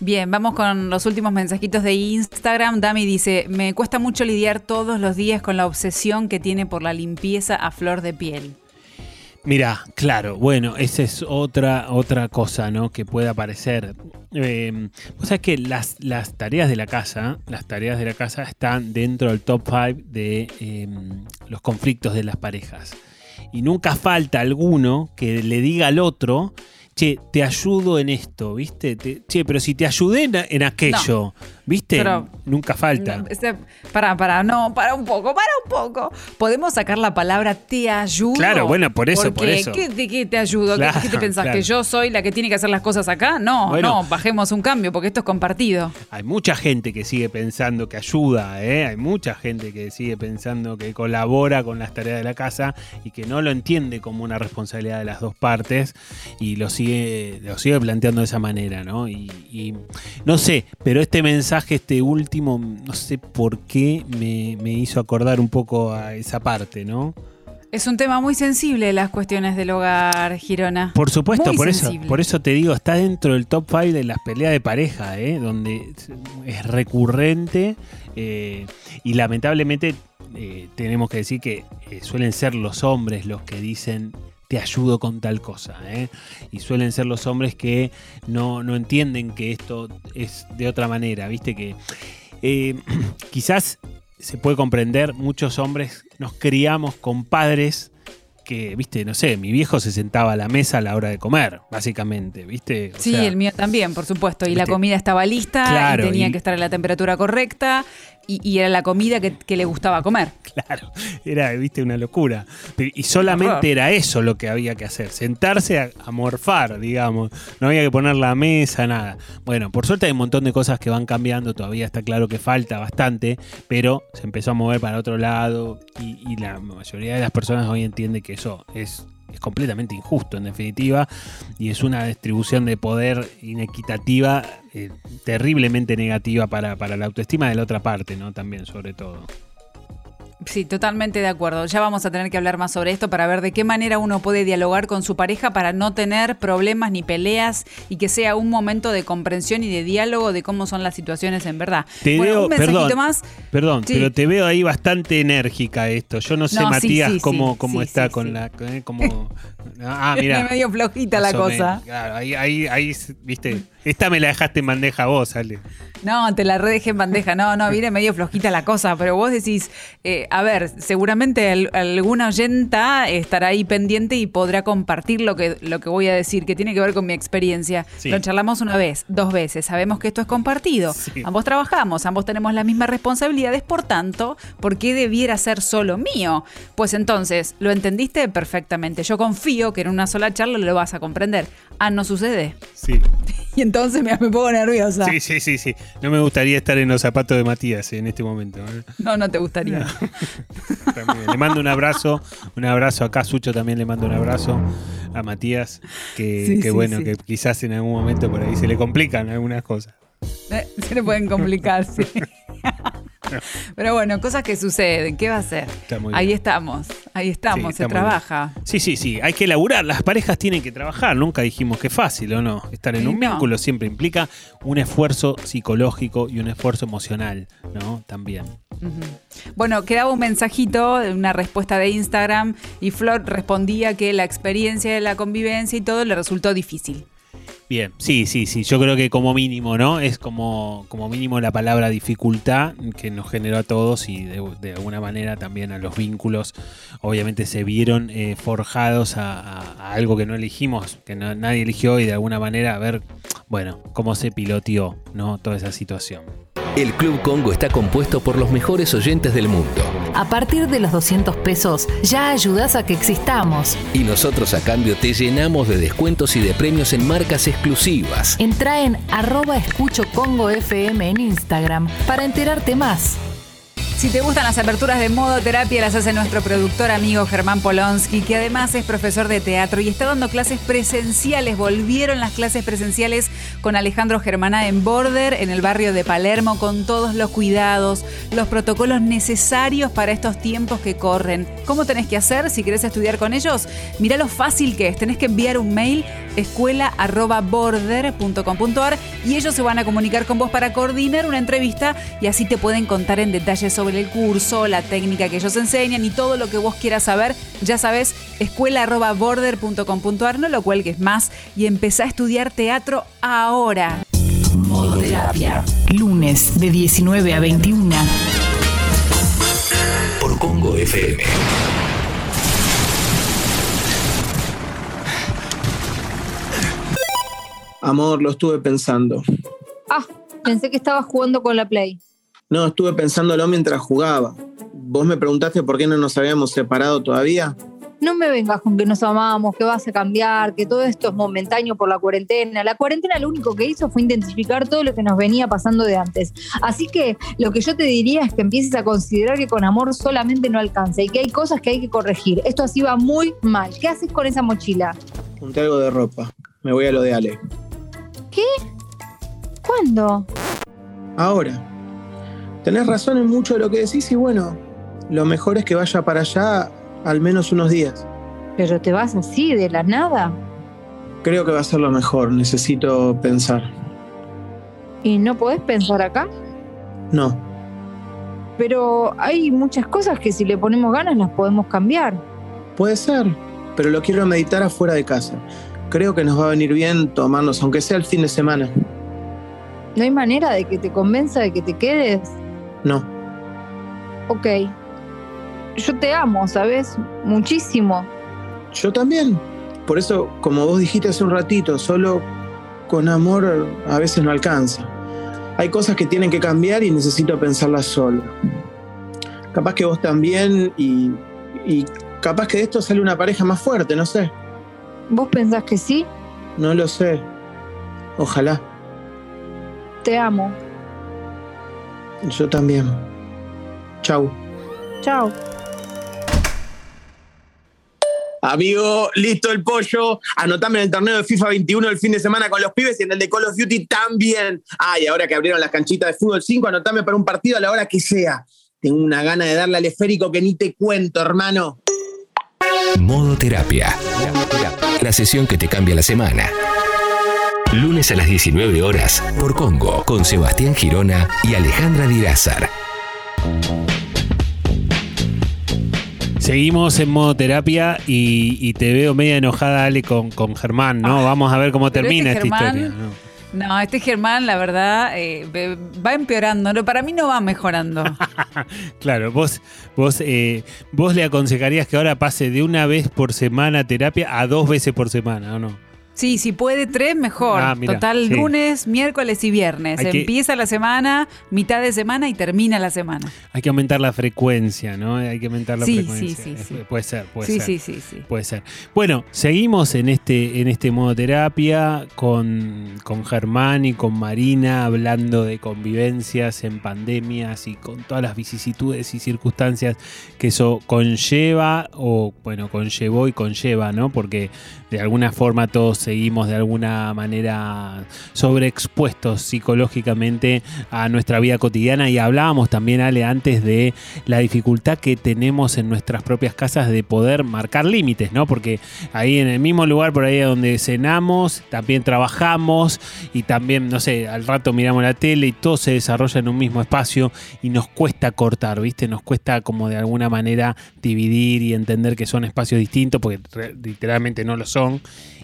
Bien, vamos con los últimos mensajitos de Instagram. Dami dice, me cuesta mucho lidiar todos los días con la obsesión que tiene por la limpieza a flor de piel. Mira, claro, bueno, esa es otra, otra cosa, ¿no? Que puede aparecer. Eh, vos sabés que las, las tareas de la casa, las tareas de la casa están dentro del top 5 de eh, los conflictos de las parejas. Y nunca falta alguno que le diga al otro, che, te ayudo en esto, ¿viste? Te- che, pero si te ayudé en aquello, ¿viste? Pero- nunca falta. No, este, para, para, no, para un poco, para un poco. ¿Podemos sacar la palabra te ayudo? Claro, bueno, por eso, Porque, por eso. ¿qué, ¿De qué te ayudo? ¿Qué- Claro, ¿Qué, te pensás? claro. ¿Que yo soy la que tiene que hacer las cosas acá? No, Bueno. no, bajemos un cambio porque esto es compartido. Hay mucha gente que sigue pensando que ayuda, ¿eh? hay mucha gente que sigue pensando que colabora con las tareas de la casa y que no lo entiende como una responsabilidad de las dos partes y lo sigue, lo sigue planteando de esa manera, ¿no? Y, y no sé, pero este mensaje, este último, no sé por qué me, me hizo acordar un poco a esa parte, ¿no? Es un tema muy sensible las cuestiones del hogar, Girona. Por supuesto, Muy por eso, por eso te digo, está dentro del top 5 de las peleas de pareja, ¿eh? donde es recurrente eh, y lamentablemente eh, tenemos que decir que suelen ser los hombres los que dicen te ayudo con tal cosa, ¿eh? y suelen ser los hombres que no, no entienden que esto es de otra manera, viste que eh, (clears throat) quizás se puede comprender, muchos hombres nos criamos con padres que, viste, no sé, mi viejo se sentaba a la mesa a la hora de comer, básicamente, viste. O Sí, sea, el mío también, por supuesto. Y la comida estaba lista Claro, y tenía y- que estar en la temperatura correcta y, y era la comida que, que le gustaba comer. (laughs) Claro, era, viste, una locura. Y solamente era eso lo que había que hacer, sentarse a, a morfar, digamos. No había que poner la mesa, nada. Bueno, por suerte hay un montón de cosas que van cambiando, todavía está claro que falta bastante, pero se empezó a mover para otro lado y, y la mayoría de las personas hoy entiende que eso es, es completamente injusto, en definitiva, y es una distribución de poder inequitativa, eh, terriblemente negativa para, para la autoestima de la otra parte, ¿no? También, sobre todo. Sí, totalmente de acuerdo. Ya vamos a tener que hablar más sobre esto para ver de qué manera uno puede dialogar con su pareja para no tener problemas ni peleas y que sea un momento de comprensión y de diálogo de cómo son las situaciones en verdad. Te bueno, veo, un perdón, más. perdón, Sí. pero te veo ahí bastante enérgica esto. Yo no sé, No, Matías, sí, cómo, sí, cómo está con la. eh, (laughs) cómo- ah, mira. medio flojita la cosa. Claro, ahí, ahí, ahí, viste. Esta me la dejaste en bandeja vos, Ale. No, te la redejé en bandeja. No, no, (laughs) viene medio flojita la cosa, pero vos decís, eh, a ver, seguramente al- alguna oyenta estará ahí pendiente y podrá compartir lo que, lo que voy a decir, que tiene que ver con mi experiencia. Sí. Lo charlamos una vez, dos veces, sabemos que esto es compartido. Sí. Ambos trabajamos, ambos tenemos las mismas responsabilidades, por tanto, ¿por qué debiera ser solo mío? Pues entonces, ¿lo entendiste perfectamente? Yo confío que en una sola charla lo vas a comprender. Ah, no sucede. Sí. Y entonces me, me pongo nerviosa. sí, sí, sí, sí. No me gustaría estar en los zapatos de Matías en este momento. ¿eh? No, no te gustaría. Le mando un abrazo, un abrazo acá, Sucho también le mando un abrazo a Matías, que, Sí, que sí, bueno, sí. que quizás en algún momento por ahí se le complican algunas cosas. Eh, Se le pueden complicar, sí. (laughs) (laughs) Pero bueno, cosas que suceden. ¿Qué va a ser? Está muy Ahí estamos, ahí estamos, Sí, se trabaja. Sí, sí, sí, hay que laburar. Las parejas tienen que trabajar. Nunca dijimos que es fácil o no. Estar en Sí, un no. vínculo siempre implica un esfuerzo psicológico y un esfuerzo emocional, ¿no? También. Bueno, quedaba un mensajito, una respuesta de Instagram y Flor respondía que la experiencia de la convivencia y todo le resultó difícil. Bien, sí, sí, sí. Yo creo que como mínimo, ¿no? Es como, como mínimo la palabra dificultad que nos generó a todos y de, alguna manera también a los vínculos. Obviamente se vieron eh, forjados a algo que no elegimos, que no- nadie eligió y de alguna manera a ver, bueno, cómo se piloteó, ¿no? Toda esa situación. El Club Congo está compuesto por los mejores oyentes del mundo. A partir de los 200 pesos ya ayudas a que existamos. Y nosotros a cambio te llenamos de descuentos y de premios en marcas exclusivas. Entra en arroba escucho Congo FM en Instagram para enterarte más. Si te gustan las aperturas de modo terapia, las hace nuestro productor amigo Germán Polonsky, que además es profesor de teatro y está dando clases presenciales. Volvieron las clases presenciales con Alejandro Germana en Border, en el barrio de Palermo, con todos los cuidados, los protocolos necesarios para estos tiempos que corren. ¿Cómo tenés que hacer si querés estudiar con ellos? Mirá lo fácil que es. Tenés que enviar un mail escuela.border.com.ar y ellos se van a comunicar con vos para coordinar una entrevista y así te pueden contar en detalle sobre el curso, la técnica que ellos enseñan y todo lo que vos quieras saber. Ya sabes, escuela.border.com.ar, no lo cuelgues más y empezá a estudiar teatro ahora. Modoterapia. Lunes de 19 a 21. Por Congo FM. Amor, lo estuve pensando. Ah, pensé que estabas jugando con la Play. No, estuve pensándolo mientras jugaba. ¿Vos me preguntaste por qué no nos habíamos separado todavía? No me vengas con que nos amamos, que vas a cambiar, que todo esto es momentáneo por la cuarentena. La cuarentena lo único que hizo fue identificar todo lo que nos venía pasando de antes. Así que lo que yo te diría es que empieces a considerar que con amor solamente no alcanza y que hay cosas que hay que corregir. Esto así va muy mal. ¿Qué haces con esa mochila? Junté algo de ropa. Me voy a lo de Ale. ¿Qué? ¿Cuándo? Ahora. Tenés razón en mucho de lo que decís y bueno, lo mejor es que vaya para allá al menos unos días. Pero te vas así, de la nada. Creo que va a ser lo mejor. Necesito pensar. ¿Y no podés pensar acá? No. Pero hay muchas cosas que si le ponemos ganas las podemos cambiar. Puede ser, pero lo quiero meditar afuera de casa. Creo que nos va a venir bien tomarnos, aunque sea el fin de semana. ¿No hay manera de que te convenza de que te quedes? No. Ok. Yo te amo, ¿sabes? Muchísimo. Yo también. Por eso, como vos dijiste hace un ratito, solo con amor a veces no alcanza. Hay cosas que tienen que cambiar y necesito pensarlas solo. Capaz que vos también y, y capaz que de esto sale una pareja más fuerte, no sé. ¿Vos pensás que sí? No lo sé. Ojalá. Te amo. Yo también. Chau. Chao. Amigo, listo el pollo. Anotame en el torneo de FIFA 21 el fin de semana con los pibes y en el de Call of Duty también. Ay, ahora que abrieron las canchitas de fútbol 5, anotame para un partido a la hora que sea. Tengo una gana de darle al esférico que ni te cuento, hermano. Modo terapia. La sesión que te cambia la semana. Lunes a las 19 horas por Congo con Sebastián Girona y Alejandra Dirázar. Seguimos en modo terapia y, y te veo media enojada, Ale, con, con Germán, ¿no? Vamos a ver cómo pero termina este esta historia. ¿no? No, este Germán, la verdad, eh, va empeorando. No, para mí no va mejorando. (laughs) Claro, vos, vos, eh, vos le aconsejarías que ahora pase de una vez por semana terapia a dos veces por semana, ¿o no? Sí, si puede tres, mejor. Ah, mira, Total, sí. lunes, miércoles y viernes. Hay que- Empieza la semana, mitad de semana y termina la semana. Hay que aumentar la frecuencia, ¿no? Hay que aumentar la Sí, frecuencia. sí, sí, sí. Puede ser, puede sí, ser. sí, sí, sí. Puede ser. Bueno, seguimos en este, en este modo terapia con, con Germán y con Marina hablando de convivencias en pandemias y con todas las vicisitudes y circunstancias que eso conlleva o, bueno, conllevó y conlleva, ¿no? Porque de alguna forma todos seguimos de alguna manera sobreexpuestos psicológicamente a nuestra vida cotidiana y hablábamos también, Ale, antes de la dificultad que tenemos en nuestras propias casas de poder marcar límites, ¿no? Porque ahí en el mismo lugar por ahí donde cenamos, también trabajamos y también, no sé, al rato miramos la tele y todo se desarrolla en un mismo espacio y nos cuesta cortar, ¿viste? Nos cuesta como de alguna manera dividir y entender que son espacios distintos, porque literalmente no lo son,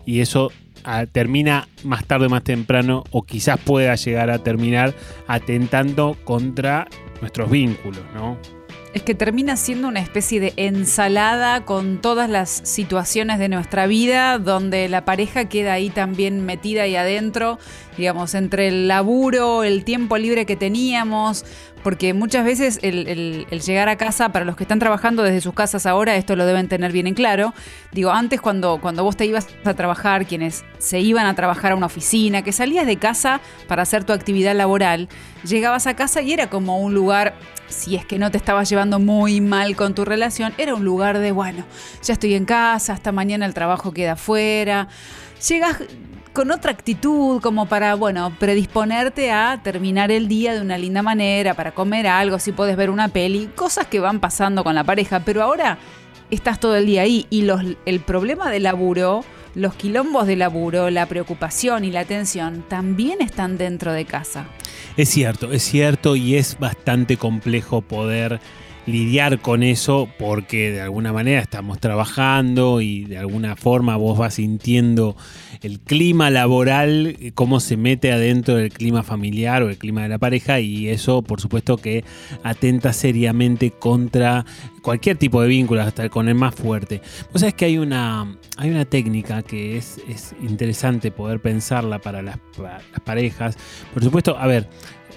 y eso ah, termina más tarde más temprano, o quizás pueda llegar a terminar atentando contra nuestros vínculos, ¿no? Es que termina siendo una especie de ensalada con todas las situaciones de nuestra vida, donde la pareja queda ahí también metida ahí adentro, digamos, entre el laburo, el tiempo libre que teníamos, porque muchas veces el, llegar a casa, para los que están trabajando desde sus casas ahora, esto lo deben tener bien en claro. Digo, antes cuando, cuando vos te ibas a trabajar, quienes se iban a trabajar a una oficina, que salías de casa para hacer tu actividad laboral, llegabas a casa y era como un lugar, si es que no te estabas llevando muy mal con tu relación, era un lugar de, bueno, ya estoy en casa, hasta mañana el trabajo queda afuera. Llegas con otra actitud, como para, bueno, predisponerte a terminar el día de una linda manera, para comer algo, si puedes ver una peli, cosas que van pasando con la pareja, pero ahora estás todo el día ahí y los, el problema del laburo, los quilombos de laburo, la preocupación y la tensión también están dentro de casa. Es cierto, es cierto y es bastante complejo poder lidiar con eso porque de alguna manera estamos trabajando y de alguna forma vos vas sintiendo el clima laboral, cómo se mete adentro del clima familiar o el clima de la pareja y eso por supuesto que atenta seriamente contra cualquier tipo de vínculo, hasta con el más fuerte. Vos sabés que hay una, hay una técnica que es, es interesante poder pensarla para las, para las parejas. Por supuesto, a ver,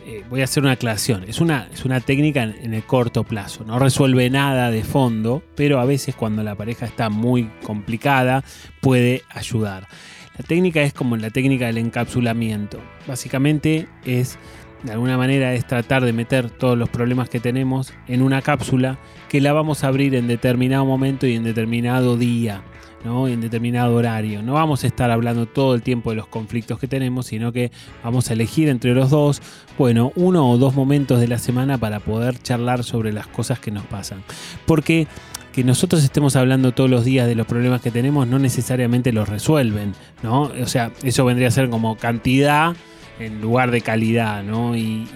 eh, voy a hacer una aclaración. Es una, es una técnica en, el corto plazo. No resuelve nada de fondo, pero a veces cuando la pareja está muy complicada puede ayudar. La técnica es como la técnica del encapsulamiento. Básicamente es, de alguna manera, es tratar de meter todos los problemas que tenemos en una cápsula que la vamos a abrir en determinado momento y en determinado día. ¿No? en determinado horario. No vamos a estar hablando todo el tiempo de los conflictos que tenemos, sino que vamos a elegir entre los dos, bueno, uno o dos momentos de la semana para poder charlar sobre las cosas que nos pasan. Porque que nosotros estemos hablando todos los días de los problemas que tenemos no necesariamente los resuelven, ¿no? O sea, eso vendría a ser como cantidad en lugar de calidad, ¿no? Y,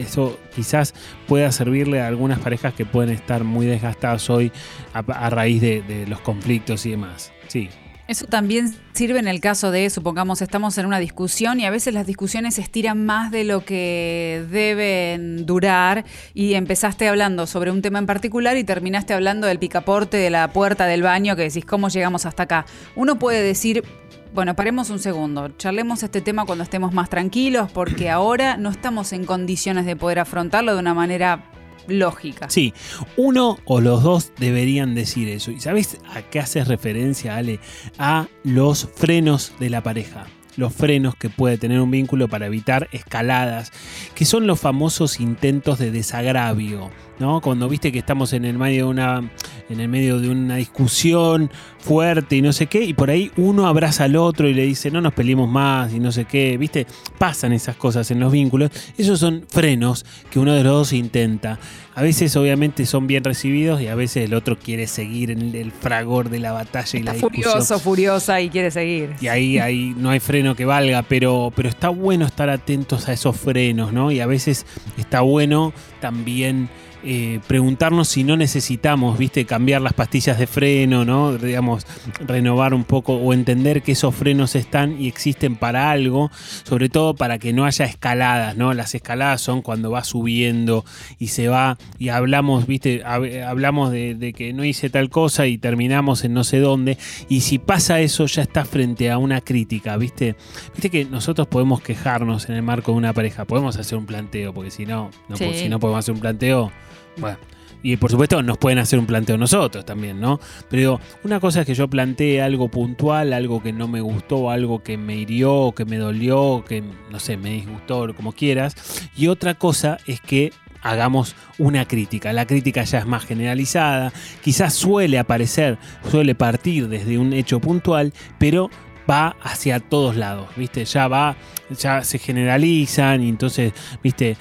eso quizás pueda servirle a algunas parejas que pueden estar muy desgastadas hoy a, raíz de, de los conflictos y demás. Sí. Eso también sirve en el caso de, supongamos, estamos en una discusión y a veces las discusiones se estiran más de lo que deben durar y empezaste hablando sobre un tema en particular y terminaste hablando del picaporte de la puerta del baño que decís, ¿cómo llegamos hasta acá? Uno puede decir, bueno, paremos un segundo, charlemos este tema cuando estemos más tranquilos porque (clears throat) ahora no estamos en condiciones de poder afrontarlo de una manera lógica. Sí, uno o los dos deberían decir eso. ¿Y sabes a qué haces referencia, Ale? A los frenos de la pareja. Los frenos que puede tener un vínculo para evitar escaladas, que son los famosos intentos de desagravio, ¿no? Cuando viste que estamos en el medio de una, en el medio de una discusión fuerte y no sé qué, y por ahí uno abraza al otro y le dice no nos peleemos más y no sé qué, viste, pasan esas cosas en los vínculos. Esos son frenos que uno de los dos intenta. A veces obviamente son bien recibidos y a veces el otro quiere seguir en el fragor de la batalla y Está la discusión. furioso, furiosa y quiere seguir. Y ahí, ahí no hay freno que valga, pero, pero está bueno estar atentos a esos frenos, ¿no? Y a veces está bueno también eh, preguntarnos si no necesitamos, viste, cambiar las pastillas de freno, ¿no? Digamos, renovar un poco o entender que esos frenos están y existen para algo, sobre todo para que no haya escaladas, ¿no? Las escaladas son cuando va subiendo y se va y hablamos, viste, hab- hablamos de, de que no hice tal cosa y terminamos en no sé dónde. Y si pasa eso, ya está frente a una crítica, viste. Viste que nosotros podemos quejarnos en el marco de una pareja, podemos hacer un planteo, porque si no, no Sí. si no podemos hacer un planteo, bueno. Y por supuesto nos pueden hacer un planteo nosotros también, ¿no? Pero una cosa es que yo plantee algo puntual, algo que no me gustó, algo que me hirió, que me dolió, que no sé, me disgustó, como quieras. Y otra cosa es que hagamos una crítica. La crítica ya es más generalizada, quizás suele aparecer, suele partir desde un hecho puntual, pero va hacia todos lados, ¿viste? Ya va, ya se generalizan y entonces, ¿viste?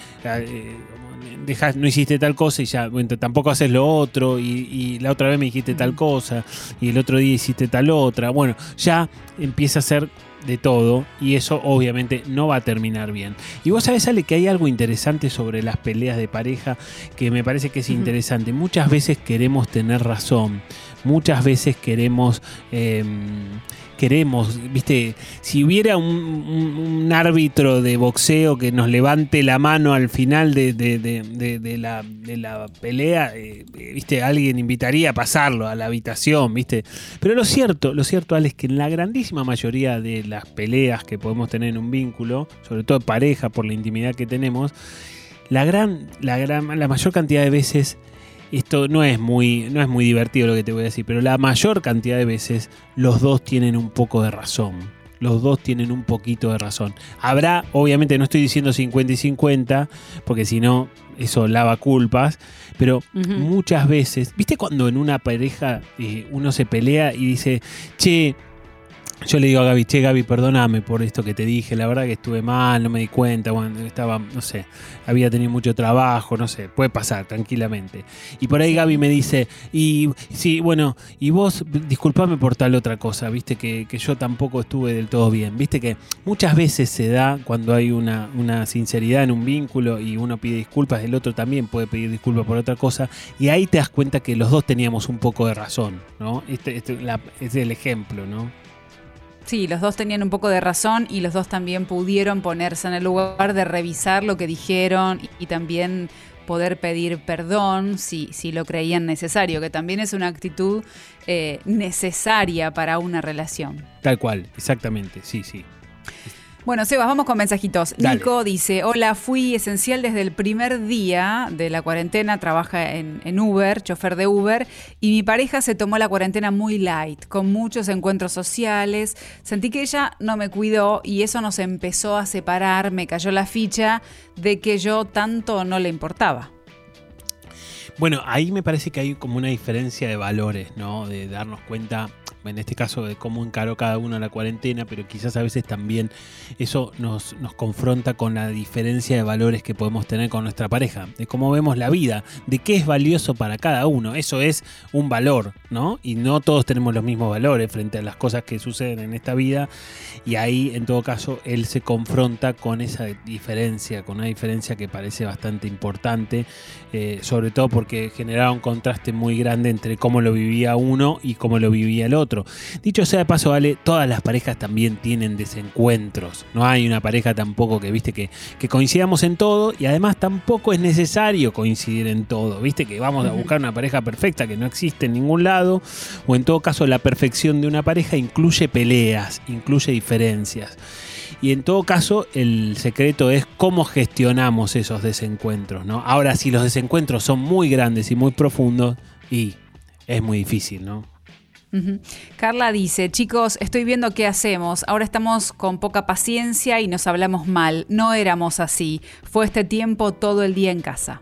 Dejas, no hiciste tal cosa y ya, bueno, tampoco haces lo otro y, y la otra vez me dijiste tal cosa y el otro día hiciste tal otra. Bueno, ya empieza a ser de todo y eso obviamente no va a terminar bien. Y vos sabés, Ale, que hay algo interesante sobre las peleas de pareja que me parece que es interesante. Muchas veces queremos tener razón, muchas veces queremos... em, Queremos, viste, si hubiera un, árbitro de boxeo que nos levante la mano al final de, de- de- la, pelea, eh, eh, viste, alguien invitaría a pasarlo a la habitación, viste. Pero lo cierto, lo cierto, Ale, es que en la grandísima mayoría de las peleas que podemos tener en un vínculo, sobre todo pareja por la intimidad que tenemos, la gran, la gran, la mayor cantidad de veces, esto no es muy, no es muy divertido lo que te voy a decir, pero la mayor cantidad de veces los dos tienen un poco de razón. Los dos tienen un poquito de razón. Habrá, obviamente no estoy diciendo 50 y 50, porque si no, eso lava culpas, pero muchas veces, ¿viste cuando en una pareja eh, uno se pelea y dice, che, yo le digo a Gaby, che Gaby, perdóname por esto que te dije, la verdad que estuve mal, no me di cuenta, bueno, estaba, no sé, había tenido mucho trabajo, no sé, puede pasar tranquilamente. Y por ahí Gaby me dice, y sí, bueno, y vos disculpame por tal otra cosa, viste que, que yo tampoco estuve del todo bien, viste que muchas veces se da cuando hay una, una sinceridad en un vínculo y uno pide disculpas, el otro también puede pedir disculpas por otra cosa, y ahí te das cuenta que los dos teníamos un poco de razón, ¿no? Este, este la- es el ejemplo, ¿no? Sí, los dos tenían un poco de razón y los dos también pudieron ponerse en el lugar de revisar lo que dijeron y, también poder pedir perdón si, si lo creían necesario, que también es una actitud eh, necesaria para una relación. Tal cual, exactamente, sí, sí. Bueno, Sebas, vamos con mensajitos. Dale. Nico dice, hola, fui esencial desde el primer día de la cuarentena, trabaja en, en Uber, chofer de Uber, y mi pareja se tomó la cuarentena muy light, con muchos encuentros sociales. Sentí que ella no me cuidó y eso nos empezó a separar, me cayó la ficha de que yo tanto no le importaba. Bueno, ahí me parece que hay como una diferencia de valores, ¿no? De darnos cuenta, en este caso, de cómo encaró cada uno la cuarentena, pero quizás a veces también eso nos, nos confronta con la diferencia de valores que podemos tener con nuestra pareja, de cómo vemos la vida, de qué es valioso para cada uno. Eso es un valor, ¿no? Y no todos tenemos los mismos valores frente a las cosas que suceden en esta vida. Y ahí, en todo caso, él se confronta con esa diferencia, con una diferencia que parece bastante importante, eh, sobre todo porque generaba un contraste muy grande entre cómo lo vivía uno y cómo lo vivía el otro. Dicho sea de paso, vale, todas las parejas también tienen desencuentros. No hay una pareja tampoco que, viste, que, que coincidamos en todo y además tampoco es necesario coincidir en todo. Viste que vamos a buscar una pareja perfecta que no existe en ningún lado, o en todo caso la perfección de una pareja incluye peleas, incluye diferencias. Y en todo caso, el secreto es cómo gestionamos esos desencuentros, ¿no? Ahora, si los desencuentros son muy grandes y muy profundos, y es muy difícil, ¿no? Carla dice, chicos, estoy viendo qué hacemos. Ahora estamos con poca paciencia y nos hablamos mal. No éramos así. Fue este tiempo todo el día en casa.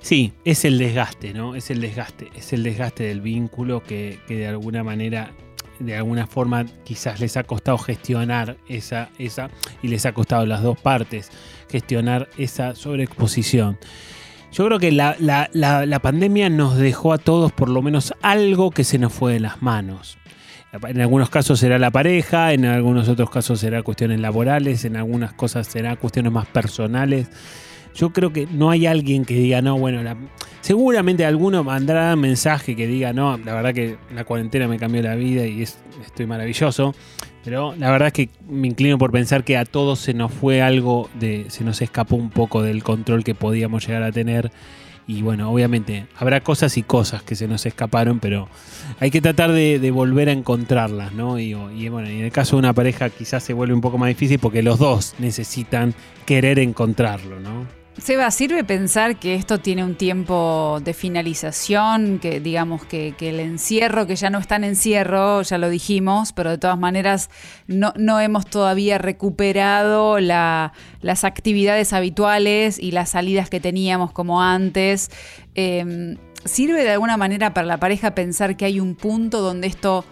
Sí, es el desgaste, ¿no? Es el desgaste, es el desgaste del vínculo que, que de alguna manera, de alguna forma, quizás les ha costado gestionar esa, esa, y les ha costado las dos partes gestionar esa sobreexposición. Yo creo que la, la- la- pandemia nos dejó a todos por lo menos algo que se nos fue de las manos. En algunos casos será la pareja, en algunos otros casos será cuestiones laborales, en algunas cosas será cuestiones más personales. Yo creo que no hay alguien que diga, no, bueno, seguramente alguno mandará un mensaje que diga, no, la verdad que la cuarentena me cambió la vida y es, estoy maravilloso. Pero la verdad es que me inclino por pensar que a todos se nos fue algo de, se nos escapó un poco del control que podíamos llegar a tener. Y bueno, obviamente habrá cosas y cosas que se nos escaparon, pero hay que tratar de, volver a encontrarlas, ¿no? Y, y bueno, en el caso de una pareja quizás se vuelve un poco más difícil porque los dos necesitan querer encontrarlo, ¿no? Seba, ¿sirve pensar que esto tiene un tiempo de finalización? Que digamos que, el encierro, que ya no está en encierro, ya lo dijimos, pero de todas maneras no, no hemos todavía recuperado la- las actividades habituales y las salidas que teníamos como antes. Eh, ¿Sirve de alguna manera para la pareja pensar que hay un punto donde esto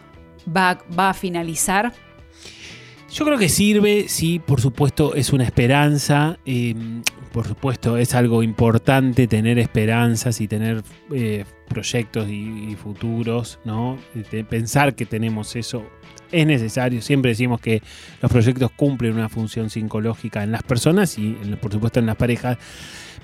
va, va a finalizar? Yo creo que sirve, sí, por supuesto, es una esperanza. eh, por supuesto, es algo importante tener esperanzas y tener eh, proyectos y, futuros, ¿no? Pensar que tenemos eso es necesario. Siempre decimos que los proyectos cumplen una función psicológica en las personas y, por supuesto, en las parejas.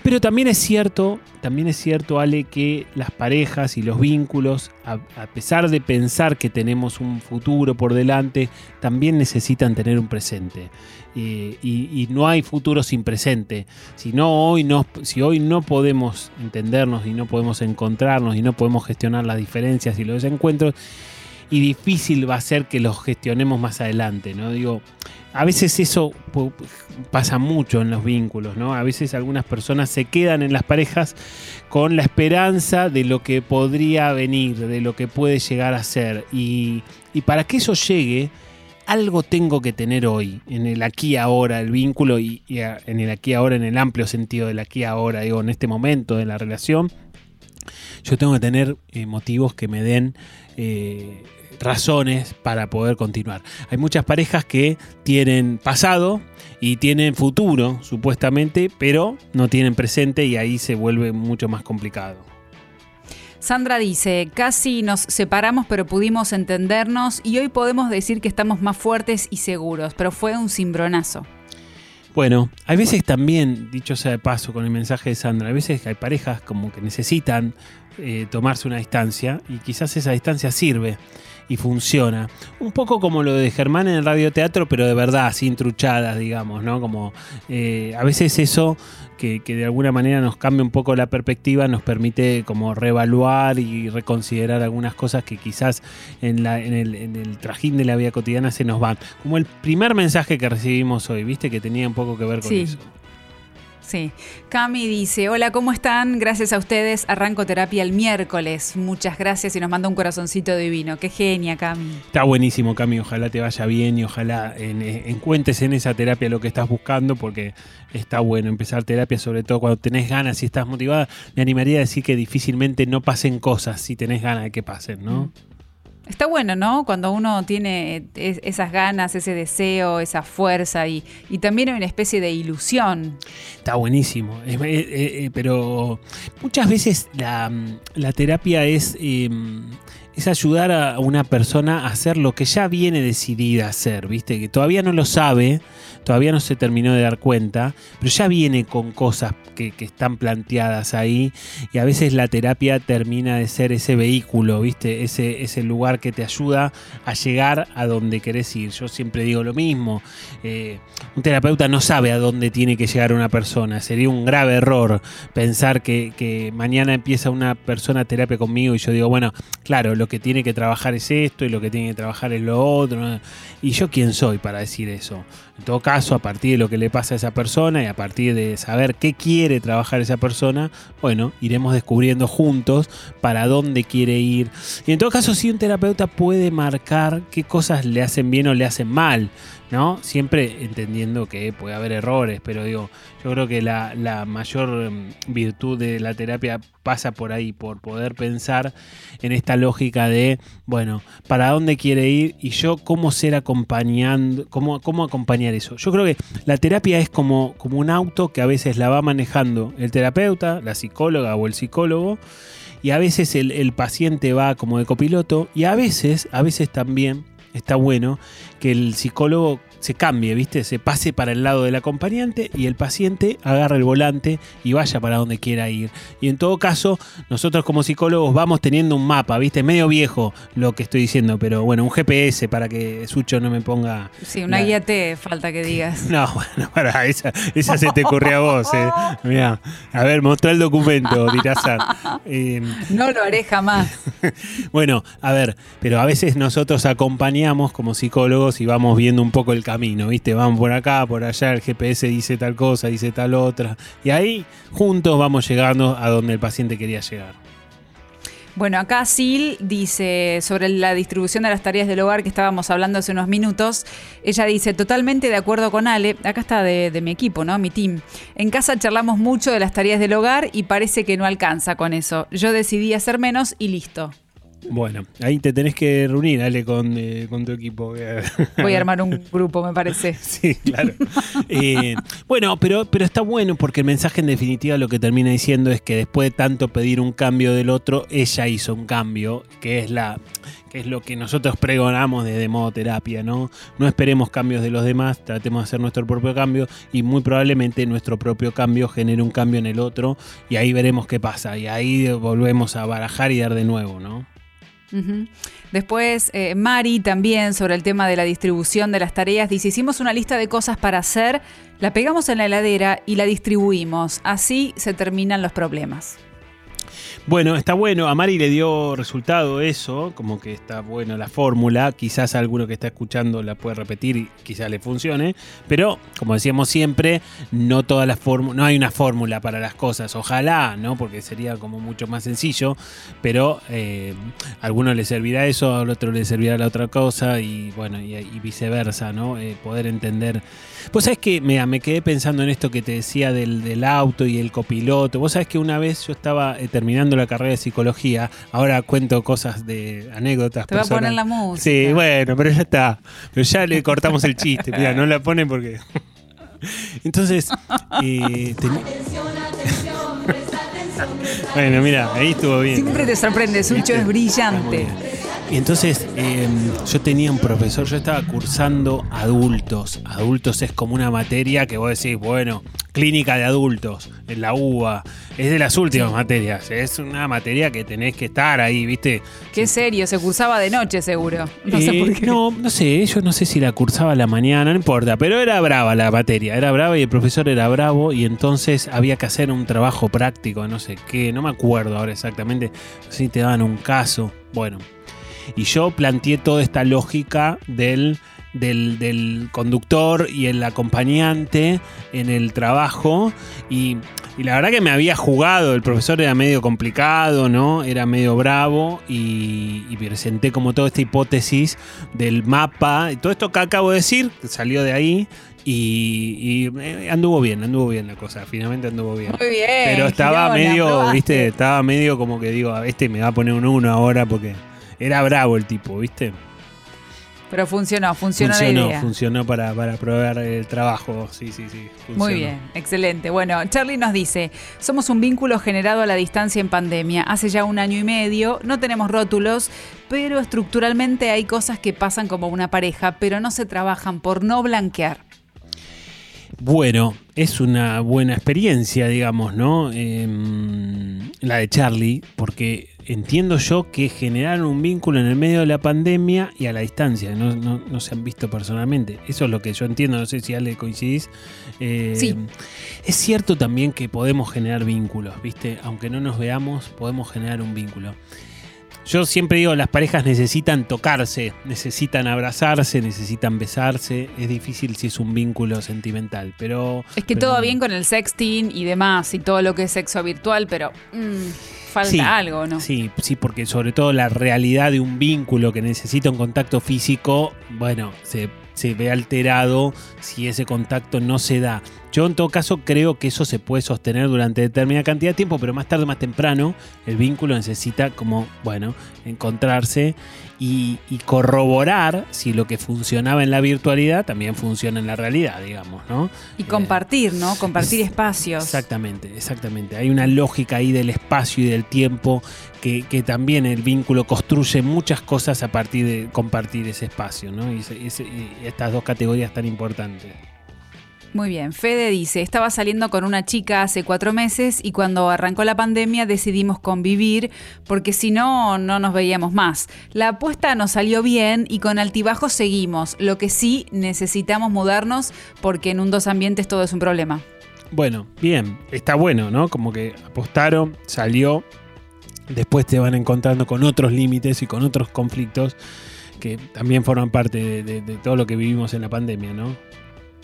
Pero también es cierto, también es cierto, Ale, que las parejas y los vínculos, a pesar de pensar que tenemos un futuro por delante, también necesitan tener un presente. Eh, y, no hay futuro sin presente. Si, no, hoy no, si hoy no podemos entendernos y no podemos encontrarnos y no podemos gestionar las diferencias y los desencuentros, y difícil va a ser que los gestionemos más adelante, ¿no? Digo, a veces eso pasa mucho en los vínculos, ¿no? A veces algunas personas se quedan en las parejas con la esperanza de lo que podría venir, de lo que puede llegar a ser. Y para que eso llegue, algo tengo que tener hoy, en el aquí ahora, el vínculo y, en el aquí ahora, en el amplio sentido del aquí ahora, digo, en este momento de la relación, yo tengo que tener eh, motivos que me den eh, razones para poder continuar. Hay muchas parejas que tienen pasado y tienen futuro, supuestamente, pero no tienen presente y ahí se vuelve mucho más complicado. Sandra dice, casi nos separamos pero pudimos entendernos y hoy podemos decir que estamos más fuertes y seguros, pero fue un cimbronazo. Bueno, hay veces también, dicho sea de paso con el mensaje de Sandra, hay veces hay parejas como que necesitan eh, tomarse una distancia y quizás esa distancia sirve y funciona. Un poco como lo de Germán en el radioteatro, pero de verdad, sin truchadas, digamos, ¿no? Como eh, a veces eso que, que de alguna manera nos cambia un poco la perspectiva, nos permite como reevaluar y reconsiderar algunas cosas que quizás en, la- en el, en el trajín de la vida cotidiana se nos van. Como el primer mensaje que recibimos hoy, ¿viste? Que tenía un poco que ver con Sí. eso. Sí. Cami dice, hola, ¿cómo están? Gracias a ustedes, arranco terapia el miércoles. Muchas gracias y nos manda un corazoncito divino. Qué genia, Cami. Está buenísimo, Cami. Ojalá te vaya bien y ojalá en- eh, encuentres en esa terapia lo que estás buscando, porque está bueno empezar terapia, sobre todo cuando tenés ganas y estás motivada. Me animaría a decir que difícilmente no pasen cosas si tenés ganas de que pasen, ¿no? Está bueno, ¿no? Cuando uno tiene es- esas ganas, ese deseo, esa fuerza y, y también hay una especie de ilusión. Está buenísimo. Pero muchas veces la, la terapia es, eh, es ayudar a una persona a hacer lo que ya viene decidida a hacer, ¿viste? Que todavía no lo sabe, todavía no se terminó de dar cuenta, pero ya viene con cosas que, que están planteadas ahí y a veces la terapia termina de ser ese vehículo, ¿viste? Ese, ese lugar que te ayuda a llegar a donde querés ir. Yo siempre digo lo mismo. eh, un terapeuta no sabe a dónde tiene que llegar una persona. Sería un grave error pensar que, que mañana empieza una persona terapia conmigo y yo digo, bueno, claro, lo que tiene que trabajar es esto y lo que tiene que trabajar es lo otro. ¿Y yo quién soy para decir eso? En todo caso, a partir de lo que le pasa a esa persona y a partir de saber qué quiere trabajar esa persona, bueno, iremos descubriendo juntos para dónde quiere ir. Y en todo caso, sí, un terapeuta puede marcar qué cosas le hacen bien o le hacen mal. Siempre entendiendo que puede haber errores, pero digo, yo creo que la, la mayor mm, virtud de la terapia pasa por ahí, por poder pensar en esta lógica de, bueno, ¿para dónde quiere ir? Y yo cómo ser acompañando, cómo, cómo acompañar eso. Yo creo que la terapia es como, como un auto que a veces la va manejando el terapeuta, la psicóloga o el psicólogo, y a veces el, el paciente va como de copiloto, y a veces, a veces también está bueno que el psicólogo se cambie, ¿viste? Se pase para el lado del acompañante y el paciente agarre el volante y vaya para donde quiera ir. Y en todo caso, nosotros como psicólogos vamos teniendo un mapa, ¿viste? Medio viejo lo que estoy diciendo, pero bueno, un GPS para que Sucho no me ponga... Sí, una la- guía te falta que digas. (laughs) No, bueno, para, esa, esa se te ocurrió a vos, eh. Mirá, a ver, mostrá el documento, Dirasa. (laughs) Eh, No lo haré jamás. (laughs) bueno, a ver, pero a veces nosotros acompañamos como psicólogos y vamos viendo un poco el camino, ¿viste? Vamos por acá, por allá, el GPS dice tal cosa, dice tal otra. Y ahí juntos vamos llegando a donde el paciente quería llegar. Bueno, acá Sil dice sobre la distribución de las tareas del hogar que estábamos hablando hace unos minutos. Ella dice, totalmente de acuerdo con Ale, acá está de, de mi equipo, ¿no? Mi team. En casa charlamos mucho de las tareas del hogar y parece que no alcanza con eso. Yo decidí hacer menos y listo. Bueno, ahí te tenés que reunir, Ale, con, eh, con tu equipo. (laughs) Voy a armar un grupo, me parece. (laughs) Sí, claro. Eh, bueno, pero, pero está bueno porque el mensaje en definitiva lo que termina diciendo es que después de tanto pedir un cambio del otro, ella hizo un cambio, que es la que es lo que nosotros pregonamos desde modo terapia, ¿no? No esperemos cambios de los demás, tratemos de hacer nuestro propio cambio y muy probablemente nuestro propio cambio genere un cambio en el otro y ahí veremos qué pasa y ahí volvemos a barajar y dar de nuevo, ¿no? Después, eh, Mari también sobre el tema de la distribución de las tareas, dice, hicimos una lista de cosas para hacer, la pegamos en la heladera y la distribuimos. Así se terminan los problemas. Bueno, está bueno. A Mari le dio resultado eso, como que está buena la fórmula. Quizás alguno que está escuchando la puede repetir y quizás le funcione. Pero, como decíamos siempre, no todas las no hay una fórmula para las cosas. Ojalá, ¿no? Porque sería como mucho más sencillo. Pero eh, a alguno le servirá eso, al otro le servirá la otra cosa. Y bueno, y, y viceversa, ¿no? Eh, poder entender. Vos sabés que, mira, me quedé pensando en esto que te decía del, del auto y el copiloto. Vos sabés que una vez yo estaba eh, terminando la carrera de psicología, ahora cuento cosas de anécdotas. Te voy a poner la música. Sí, bueno, pero ya está. Pero ya le cortamos el chiste. Mira, no la ponen porque. (laughs) Entonces, eh, ten- bueno, mira, ahí estuvo bien. Siempre te sorprende, Sucho es brillante. Y entonces eh, yo tenía un profesor, yo estaba cursando adultos. Adultos es como una materia que vos decís, bueno, clínica de adultos, en la UBA. Es de las últimas materias. Es una materia que tenés que estar ahí, ¿viste? Qué serio, se cursaba de noche seguro. No sé Eh, por qué. No, no sé, yo no sé si la cursaba a la mañana, no importa, pero era brava la materia, era brava y el profesor era bravo y entonces había que hacer un trabajo práctico, no sé qué, no me acuerdo ahora exactamente, si te daban un caso, bueno. Y yo planteé toda esta lógica del, del, del conductor y el acompañante en el trabajo y, y la verdad que me había jugado, el profesor era medio complicado, ¿no? Era medio bravo y, y presenté como toda esta hipótesis del mapa, y todo esto que acabo de decir, que salió de ahí y, y, eh, anduvo bien, anduvo bien la cosa, finalmente anduvo bien. Muy bien. Pero estaba medio, viste, estaba medio como que digo, "A este me va a poner un 1 ahora porque era bravo el tipo, ¿viste? Pero funcionó, funcionó, funcionó, la idea. funcionó para, para probar el trabajo, sí, sí, sí. funcionó. Muy bien, excelente. Bueno, Charlie nos dice, somos un vínculo generado a la distancia en pandemia. Hace ya un año y medio, no tenemos rótulos, pero estructuralmente hay cosas que pasan como una pareja, pero no se trabajan por no blanquear. Bueno, es una buena experiencia, digamos, ¿no? Em, la de Charlie, porque entiendo yo que generaron un vínculo en el medio de la pandemia y a la distancia, no, no- no se han visto personalmente. Eso es lo que yo entiendo, no sé si Ale coincidís. Eh, Sí. Es cierto también que podemos generar vínculos, ¿viste? Aunque no nos veamos, podemos generar un vínculo. Yo siempre digo, las parejas necesitan tocarse, necesitan abrazarse, necesitan besarse. Es difícil si es un vínculo sentimental, pero... Es que pero- todo bien con el sexting y demás, y todo lo que es sexo virtual, pero mm, falta Sí, algo, ¿no? Sí, sí, porque sobre todo la realidad de un vínculo que necesita un contacto físico, bueno, se, se ve alterado si ese contacto no se da. Yo en todo caso creo que eso se puede sostener durante determinada cantidad de tiempo, pero más tarde, más temprano, el vínculo necesita como, bueno, encontrarse y, y corroborar si lo que funcionaba en la virtualidad también funciona en la realidad, digamos, ¿no? Y compartir, ¿no? Compartir Es- espacios. Exactamente, exactamente. Hay una lógica ahí del espacio y del tiempo que, que también el vínculo construye muchas cosas a partir de compartir ese espacio, ¿no? Y, ese- y estas dos categorías tan importantes. Muy bien, Fede dice, estaba saliendo con una chica hace cuatro meses y cuando arrancó la pandemia decidimos convivir porque si no, no nos veíamos más. La apuesta nos salió bien y con altibajos seguimos, lo que sí necesitamos mudarnos porque en un dos ambientes todo es un problema. Bueno, bien, está bueno, ¿no? Como que apostaron, salió, después te van encontrando con otros límites y con otros conflictos que también forman parte de, de- de todo lo que vivimos en la pandemia, ¿no?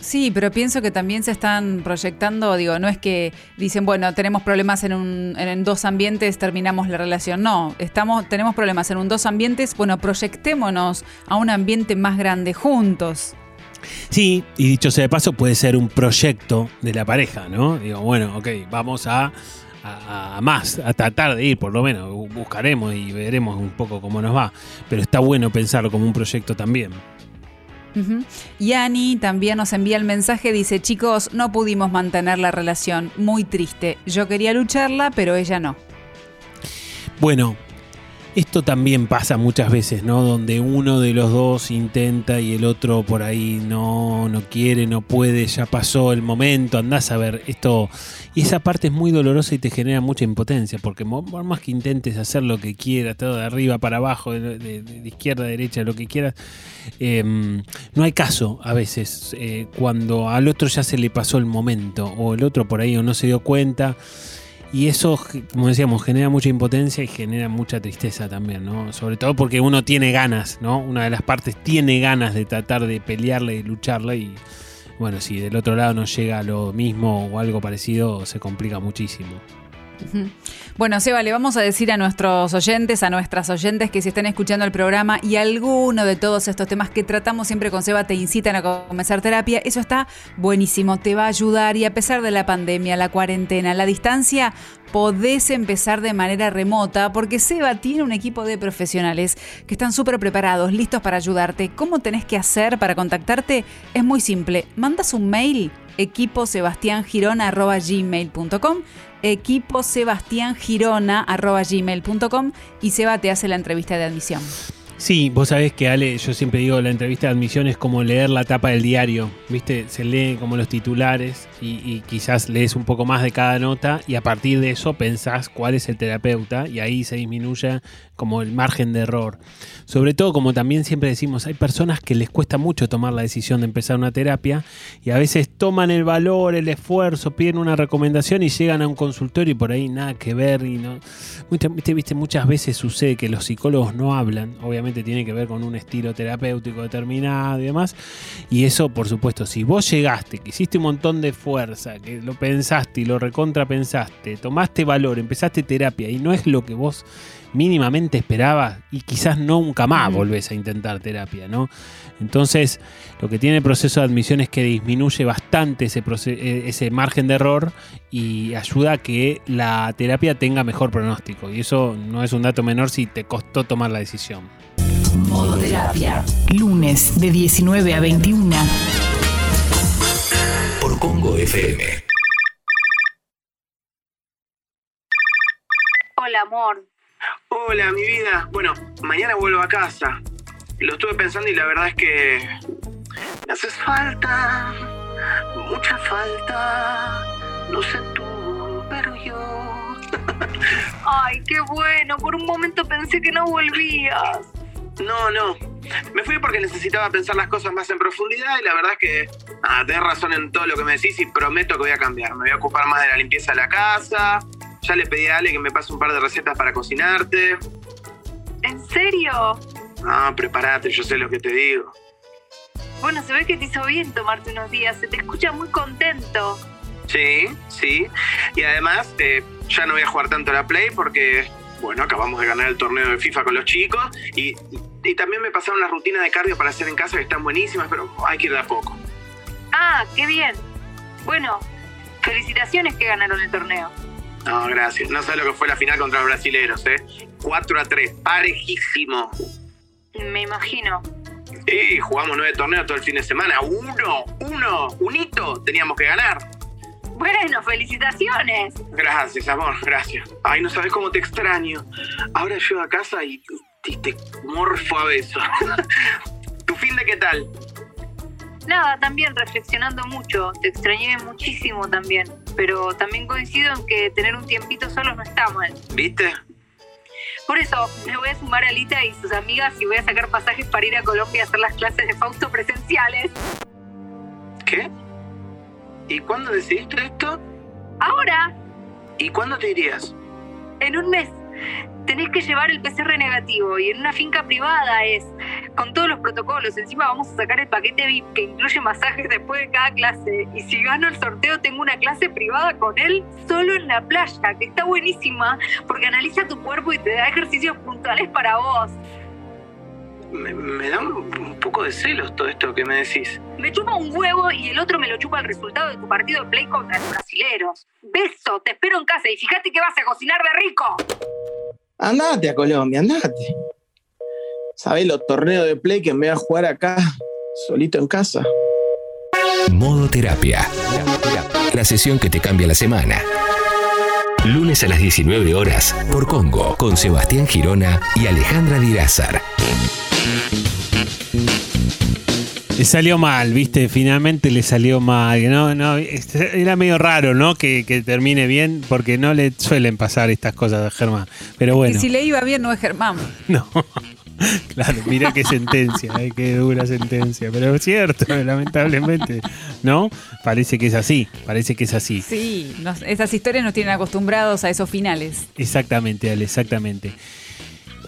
Sí, pero pienso que también se están proyectando, digo, no es que dicen, bueno, tenemos problemas en, un, en, dos ambientes, terminamos la relación. No, estamos, tenemos problemas en un dos ambientes, bueno, proyectémonos a un ambiente más grande juntos. Sí, y dicho sea de paso, puede ser un proyecto de la pareja, ¿no? Digo, bueno, ok, vamos a a, más, a tratar de ir, por lo menos. Bu- Buscaremos y veremos un poco cómo nos va. Pero está bueno pensarlo como un proyecto también. Ujú. Y Ani también nos envía el mensaje, dice, chicos, no pudimos mantener la relación, muy triste. Yo quería lucharla, pero ella no. Bueno, esto también pasa muchas veces, ¿no? Donde uno de los dos intenta y el otro por ahí no, no quiere, no puede, ya pasó el momento, andás a ver esto. Y esa parte es muy dolorosa y te genera mucha impotencia, porque por más que intentes hacer lo que quieras, todo de arriba para abajo, de izquierda a derecha, lo que quieras, eh, no hay caso a veces eh, cuando al otro ya se le pasó el momento, o el otro por ahí o no se dio cuenta. Y eso, como decíamos, genera mucha impotencia y genera mucha tristeza también, ¿no? Sobre todo porque uno tiene ganas, ¿no? Una de las partes tiene ganas de tratar de pelearla y lucharla y, bueno, si del otro lado no llega lo mismo o algo parecido, se complica muchísimo. Bueno, Seba, le vamos a decir a nuestros oyentes, a nuestras oyentes que si están escuchando el programa y alguno de todos estos temas que tratamos siempre con Seba te incitan a comenzar terapia, eso está buenísimo, te va a ayudar y a pesar de la pandemia, la cuarentena, la distancia, podés empezar de manera remota porque Seba tiene un equipo de profesionales que están súper preparados, listos para ayudarte. ¿Cómo tenés que hacer para contactarte? Es muy simple, mandas un mail equiposebastiangirona.gmail.com equiposebastiangirona.gmail.com y Seba te hace la entrevista de admisión. Sí, vos sabés que Ale, yo siempre digo, la entrevista de admisión es como leer la tapa del diario, ¿viste? Se lee como los titulares y, y quizás lees un poco más de cada nota y a partir de eso pensás cuál es el terapeuta y ahí se disminuye como el margen de error. Sobre todo, como también siempre decimos, hay personas que les cuesta mucho tomar la decisión de empezar una terapia y a veces toman el valor, el esfuerzo, piden una recomendación y llegan a un consultorio y por ahí nada que ver y no... Viste, viste, muchas veces sucede que los psicólogos no hablan, obviamente tiene que ver con un estilo terapéutico determinado y demás. Y eso, por supuesto, si vos llegaste, que hiciste un montón de fuerza, que lo pensaste y lo recontrapensaste, tomaste valor, empezaste terapia y no es lo que vos mínimamente esperabas y quizás nunca más volvés a intentar terapia, ¿no? Entonces, lo que tiene el proceso de admisión es que disminuye bastante ese, eh, ese margen de error y ayuda a que la terapia tenga mejor pronóstico. Y eso no es un dato menor si te costó tomar la decisión. Modo terapia. Lunes de 19 a 21. Por Congo FM. Hola, amor. Hola, mi vida. Bueno, mañana vuelvo a casa. Lo estuve pensando y la verdad es que me haces falta, mucha falta. No sé tú, pero yo. (laughs) Ay, qué bueno. Por un momento pensé que no volvías. No, no. Me fui porque necesitaba pensar las cosas más en profundidad y la verdad es que ah, tenés razón en todo lo que me decís y prometo que voy a cambiar. Me voy a ocupar más de la limpieza de la casa. Ya le pedí a Ale que me pase un par de recetas para cocinarte. ¿En serio? Ah, prepárate, yo sé lo que te digo. Bueno, se ve que te hizo bien tomarte unos días. Se te escucha muy contento. Sí, sí. Y además, eh, ya no voy a jugar tanto a la Play porque, bueno, acabamos de ganar el torneo de FIFA con los chicos y, y también me pasaron las rutinas de cardio para hacer en casa que están buenísimas, pero hay que ir de a poco. Ah, qué bien. Bueno, felicitaciones que ganaron el torneo. No, gracias. No sé lo que fue la final contra los brasileros, ¿eh? 4 a 3, parejísimo. Me imagino. Y jugamos nueve torneos todo el fin de semana. Uno, uno, un hito teníamos que ganar. Bueno, felicitaciones. Gracias, amor, gracias. Ay, no sabes cómo te extraño. Ahora llego a casa y, y te morfo a besos. (laughs) ¿Tu fin de qué tal? Nada, también reflexionando mucho. Te extrañé muchísimo también. Pero también coincido en que tener un tiempito solos no está mal. ¿Viste? Por eso me voy a sumar a Lita y sus amigas y voy a sacar pasajes para ir a Colombia a hacer las clases de Fausto presenciales. ¿Qué? ¿Y cuándo decidiste esto? Ahora, ¿Y cuándo te irías? en un mes, tenés que llevar el PCR negativo y en una finca privada es, con todos los protocolos. Encima vamos a sacar el paquete VIP que incluye masajes después de cada clase. Y si gano el sorteo, tengo una clase privada con él solo en la playa, que está buenísima porque analiza tu cuerpo y te da ejercicios puntuales para vos. me, me da un, un poco de celos todo esto que me decís. Me chupa un huevo y el otro me lo chupa el resultado de tu partido de play contra los brasileros. Beso, te espero en casa y fíjate que vas a cocinar de rico. Andate a Colombia, andate. ¿Sabés los torneos de play que me voy a jugar acá, solito en casa? Modo terapia. La sesión que te cambia la semana. Lunes a las 19 horas por Congo con Sebastián Girona y Alejandra Dirázar. Le salió mal, viste, finalmente le salió mal. No, no, este, era medio raro, ¿no? Que, que termine bien, porque no le suelen pasar estas cosas a Germán. Pero bueno. Y si le iba bien, no es Germán. (laughs) No. Claro, mira qué sentencia, eh, qué dura sentencia. Pero es cierto, (laughs) lamentablemente, ¿no? Parece que es así, parece que es así. Sí, nos- esas historias nos tienen acostumbrados a esos finales. Exactamente, Ale, exactamente.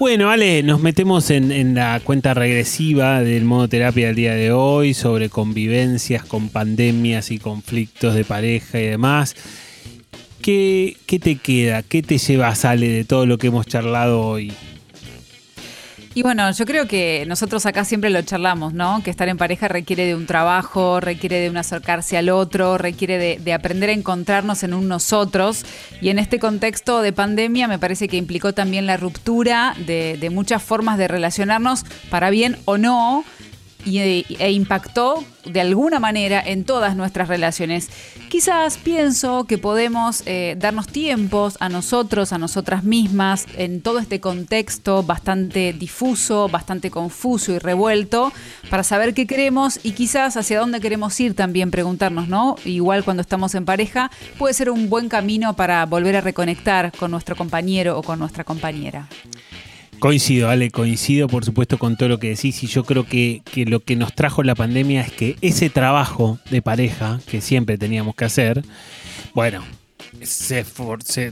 Bueno, Ale, nos metemos en, la cuenta regresiva del modo terapia del día de hoy sobre convivencias con pandemias y conflictos de pareja y demás. ¿Qué, qué te queda? ¿Qué te llevas, Ale, de todo lo que hemos charlado hoy? Y bueno, yo creo que nosotros acá siempre lo charlamos, ¿no? Que estar en pareja requiere de un trabajo, requiere de un acercarse al otro, requiere de, de aprender a encontrarnos en un nosotros. Y en este contexto de pandemia me parece que implicó también la ruptura de, de muchas formas de relacionarnos, para bien o no, y, e impactó de alguna manera en todas nuestras relaciones. Quizás pienso que podemos eh, darnos tiempos a nosotros, a nosotras mismas, en todo este contexto bastante difuso, bastante confuso y revuelto, para saber qué queremos y quizás hacia dónde queremos ir también preguntarnos, ¿no? Igual cuando estamos en pareja, puede ser un buen camino para volver a reconectar con nuestro compañero o con nuestra compañera. Coincido, Ale, coincido por supuesto con todo lo que decís y yo creo que, que lo que nos trajo la pandemia es que ese trabajo de pareja que siempre teníamos que hacer, bueno, se,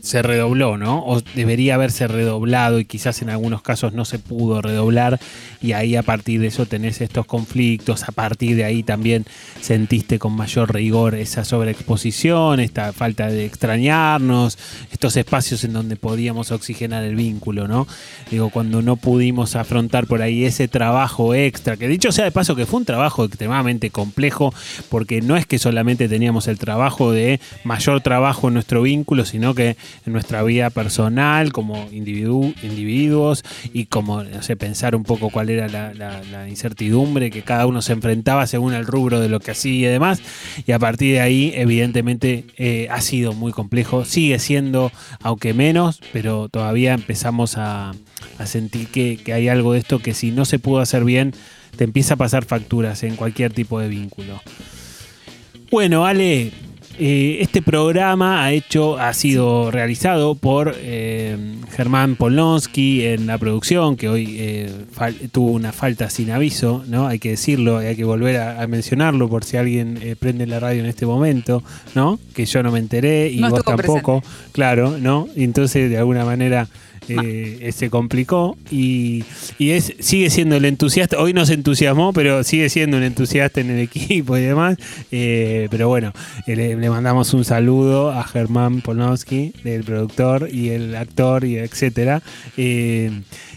se redobló, ¿no? O debería haberse redoblado y quizás en algunos casos no se pudo redoblar y ahí a partir de eso tenés estos conflictos, a partir de ahí también sentiste con mayor rigor esa sobreexposición, esta falta de extrañarnos, estos espacios en donde podíamos oxigenar el vínculo, ¿no? Digo, cuando no pudimos afrontar por ahí ese trabajo extra, que dicho sea de paso que fue un trabajo extremadamente complejo, porque no es que solamente teníamos el trabajo de mayor trabajo en nuestro vínculo, sino que en nuestra vida personal, como individu- individuos, y como, no sé, pensar un poco cuál era la, incertidumbre que cada uno se enfrentaba según el rubro de lo que hacía y demás. Y a partir de ahí, evidentemente, eh, ha sido muy complejo. Sigue siendo, aunque menos, pero todavía empezamos a, a sentir que, que hay algo de esto que si no se pudo hacer bien, te empieza a pasar facturas en cualquier tipo de vínculo. Bueno, Ale, eh, este programa ha hecho, ha sido realizado por eh, Germán Polonsky en la producción, que hoy eh, tuvo una falta sin aviso, ¿no? Hay que decirlo, hay que volver a, a mencionarlo por si alguien eh, prende la radio en este momento, ¿no? Que yo no me enteré y No vos tampoco, claro, ¿no? Y entonces de alguna manera eh, se complicó y, y es, sigue siendo el entusiasta. Hoy nos entusiasmó, pero sigue siendo un entusiasta en el equipo y demás. Eh, pero bueno, eh, le, le mandamos un saludo a Germán Polnowski, el productor y el actor y etcétera. Eh,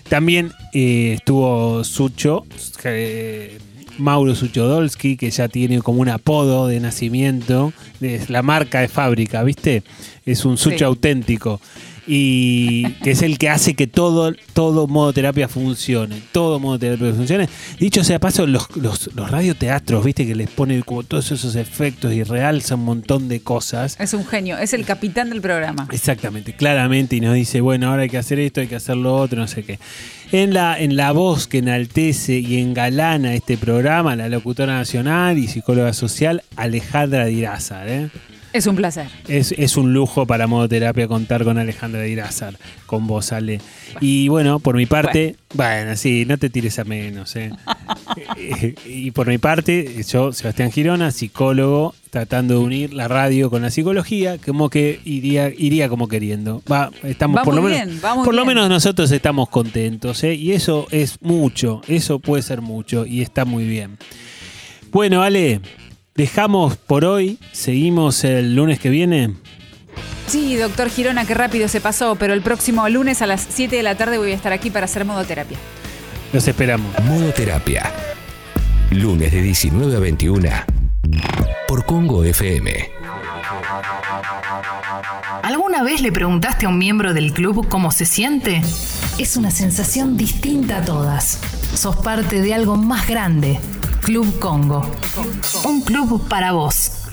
también eh, estuvo Sucho. eh, Mauro Suchodolski, que ya tiene como un apodo de nacimiento, es la marca de fábrica, ¿viste? Es un Sucho Sí. auténtico. Y que es el que hace que todo, todo modo terapia funcione. Todo modo terapia funcione. Dicho sea paso, los, los, los radioteatros, viste, que les ponen como todos esos efectos y realza un montón de cosas. Es un genio, es el capitán del programa. Exactamente, claramente, y nos dice, bueno, ahora hay que hacer esto, hay que hacer lo otro, no sé qué. En la, en la voz que enaltece y engalana este programa, la locutora nacional y psicóloga social, Alejandra Dirázar. ¿eh? Es un placer. Es, es un lujo para Modoterapia contar con Alejandra Dirázar, con vos, Ale. Y bueno, por mi parte, bueno, sí, no te tires a menos. ¿eh? (laughs) Y por mi parte, yo, Sebastián Girona, psicólogo, tratando de unir la radio con la psicología, como que iría, iría como queriendo. Va, estamos Va por lo menos, bien, muy por lo menos nosotros estamos contentos, ¿eh? y eso es mucho, eso puede ser mucho, y está muy bien. Bueno, Ale, dejamos por hoy, seguimos el lunes que viene. Sí, doctor Girona, qué rápido se pasó, pero el próximo lunes a las 7 de la tarde voy a estar aquí para hacer modoterapia. Los esperamos. Modo Terapia. Lunes de 19 a 21 por Congo FM. ¿Alguna vez le preguntaste a un miembro del club cómo se siente? Es una sensación distinta a todas. Sos parte de algo más grande. Club Congo. Un club para vos.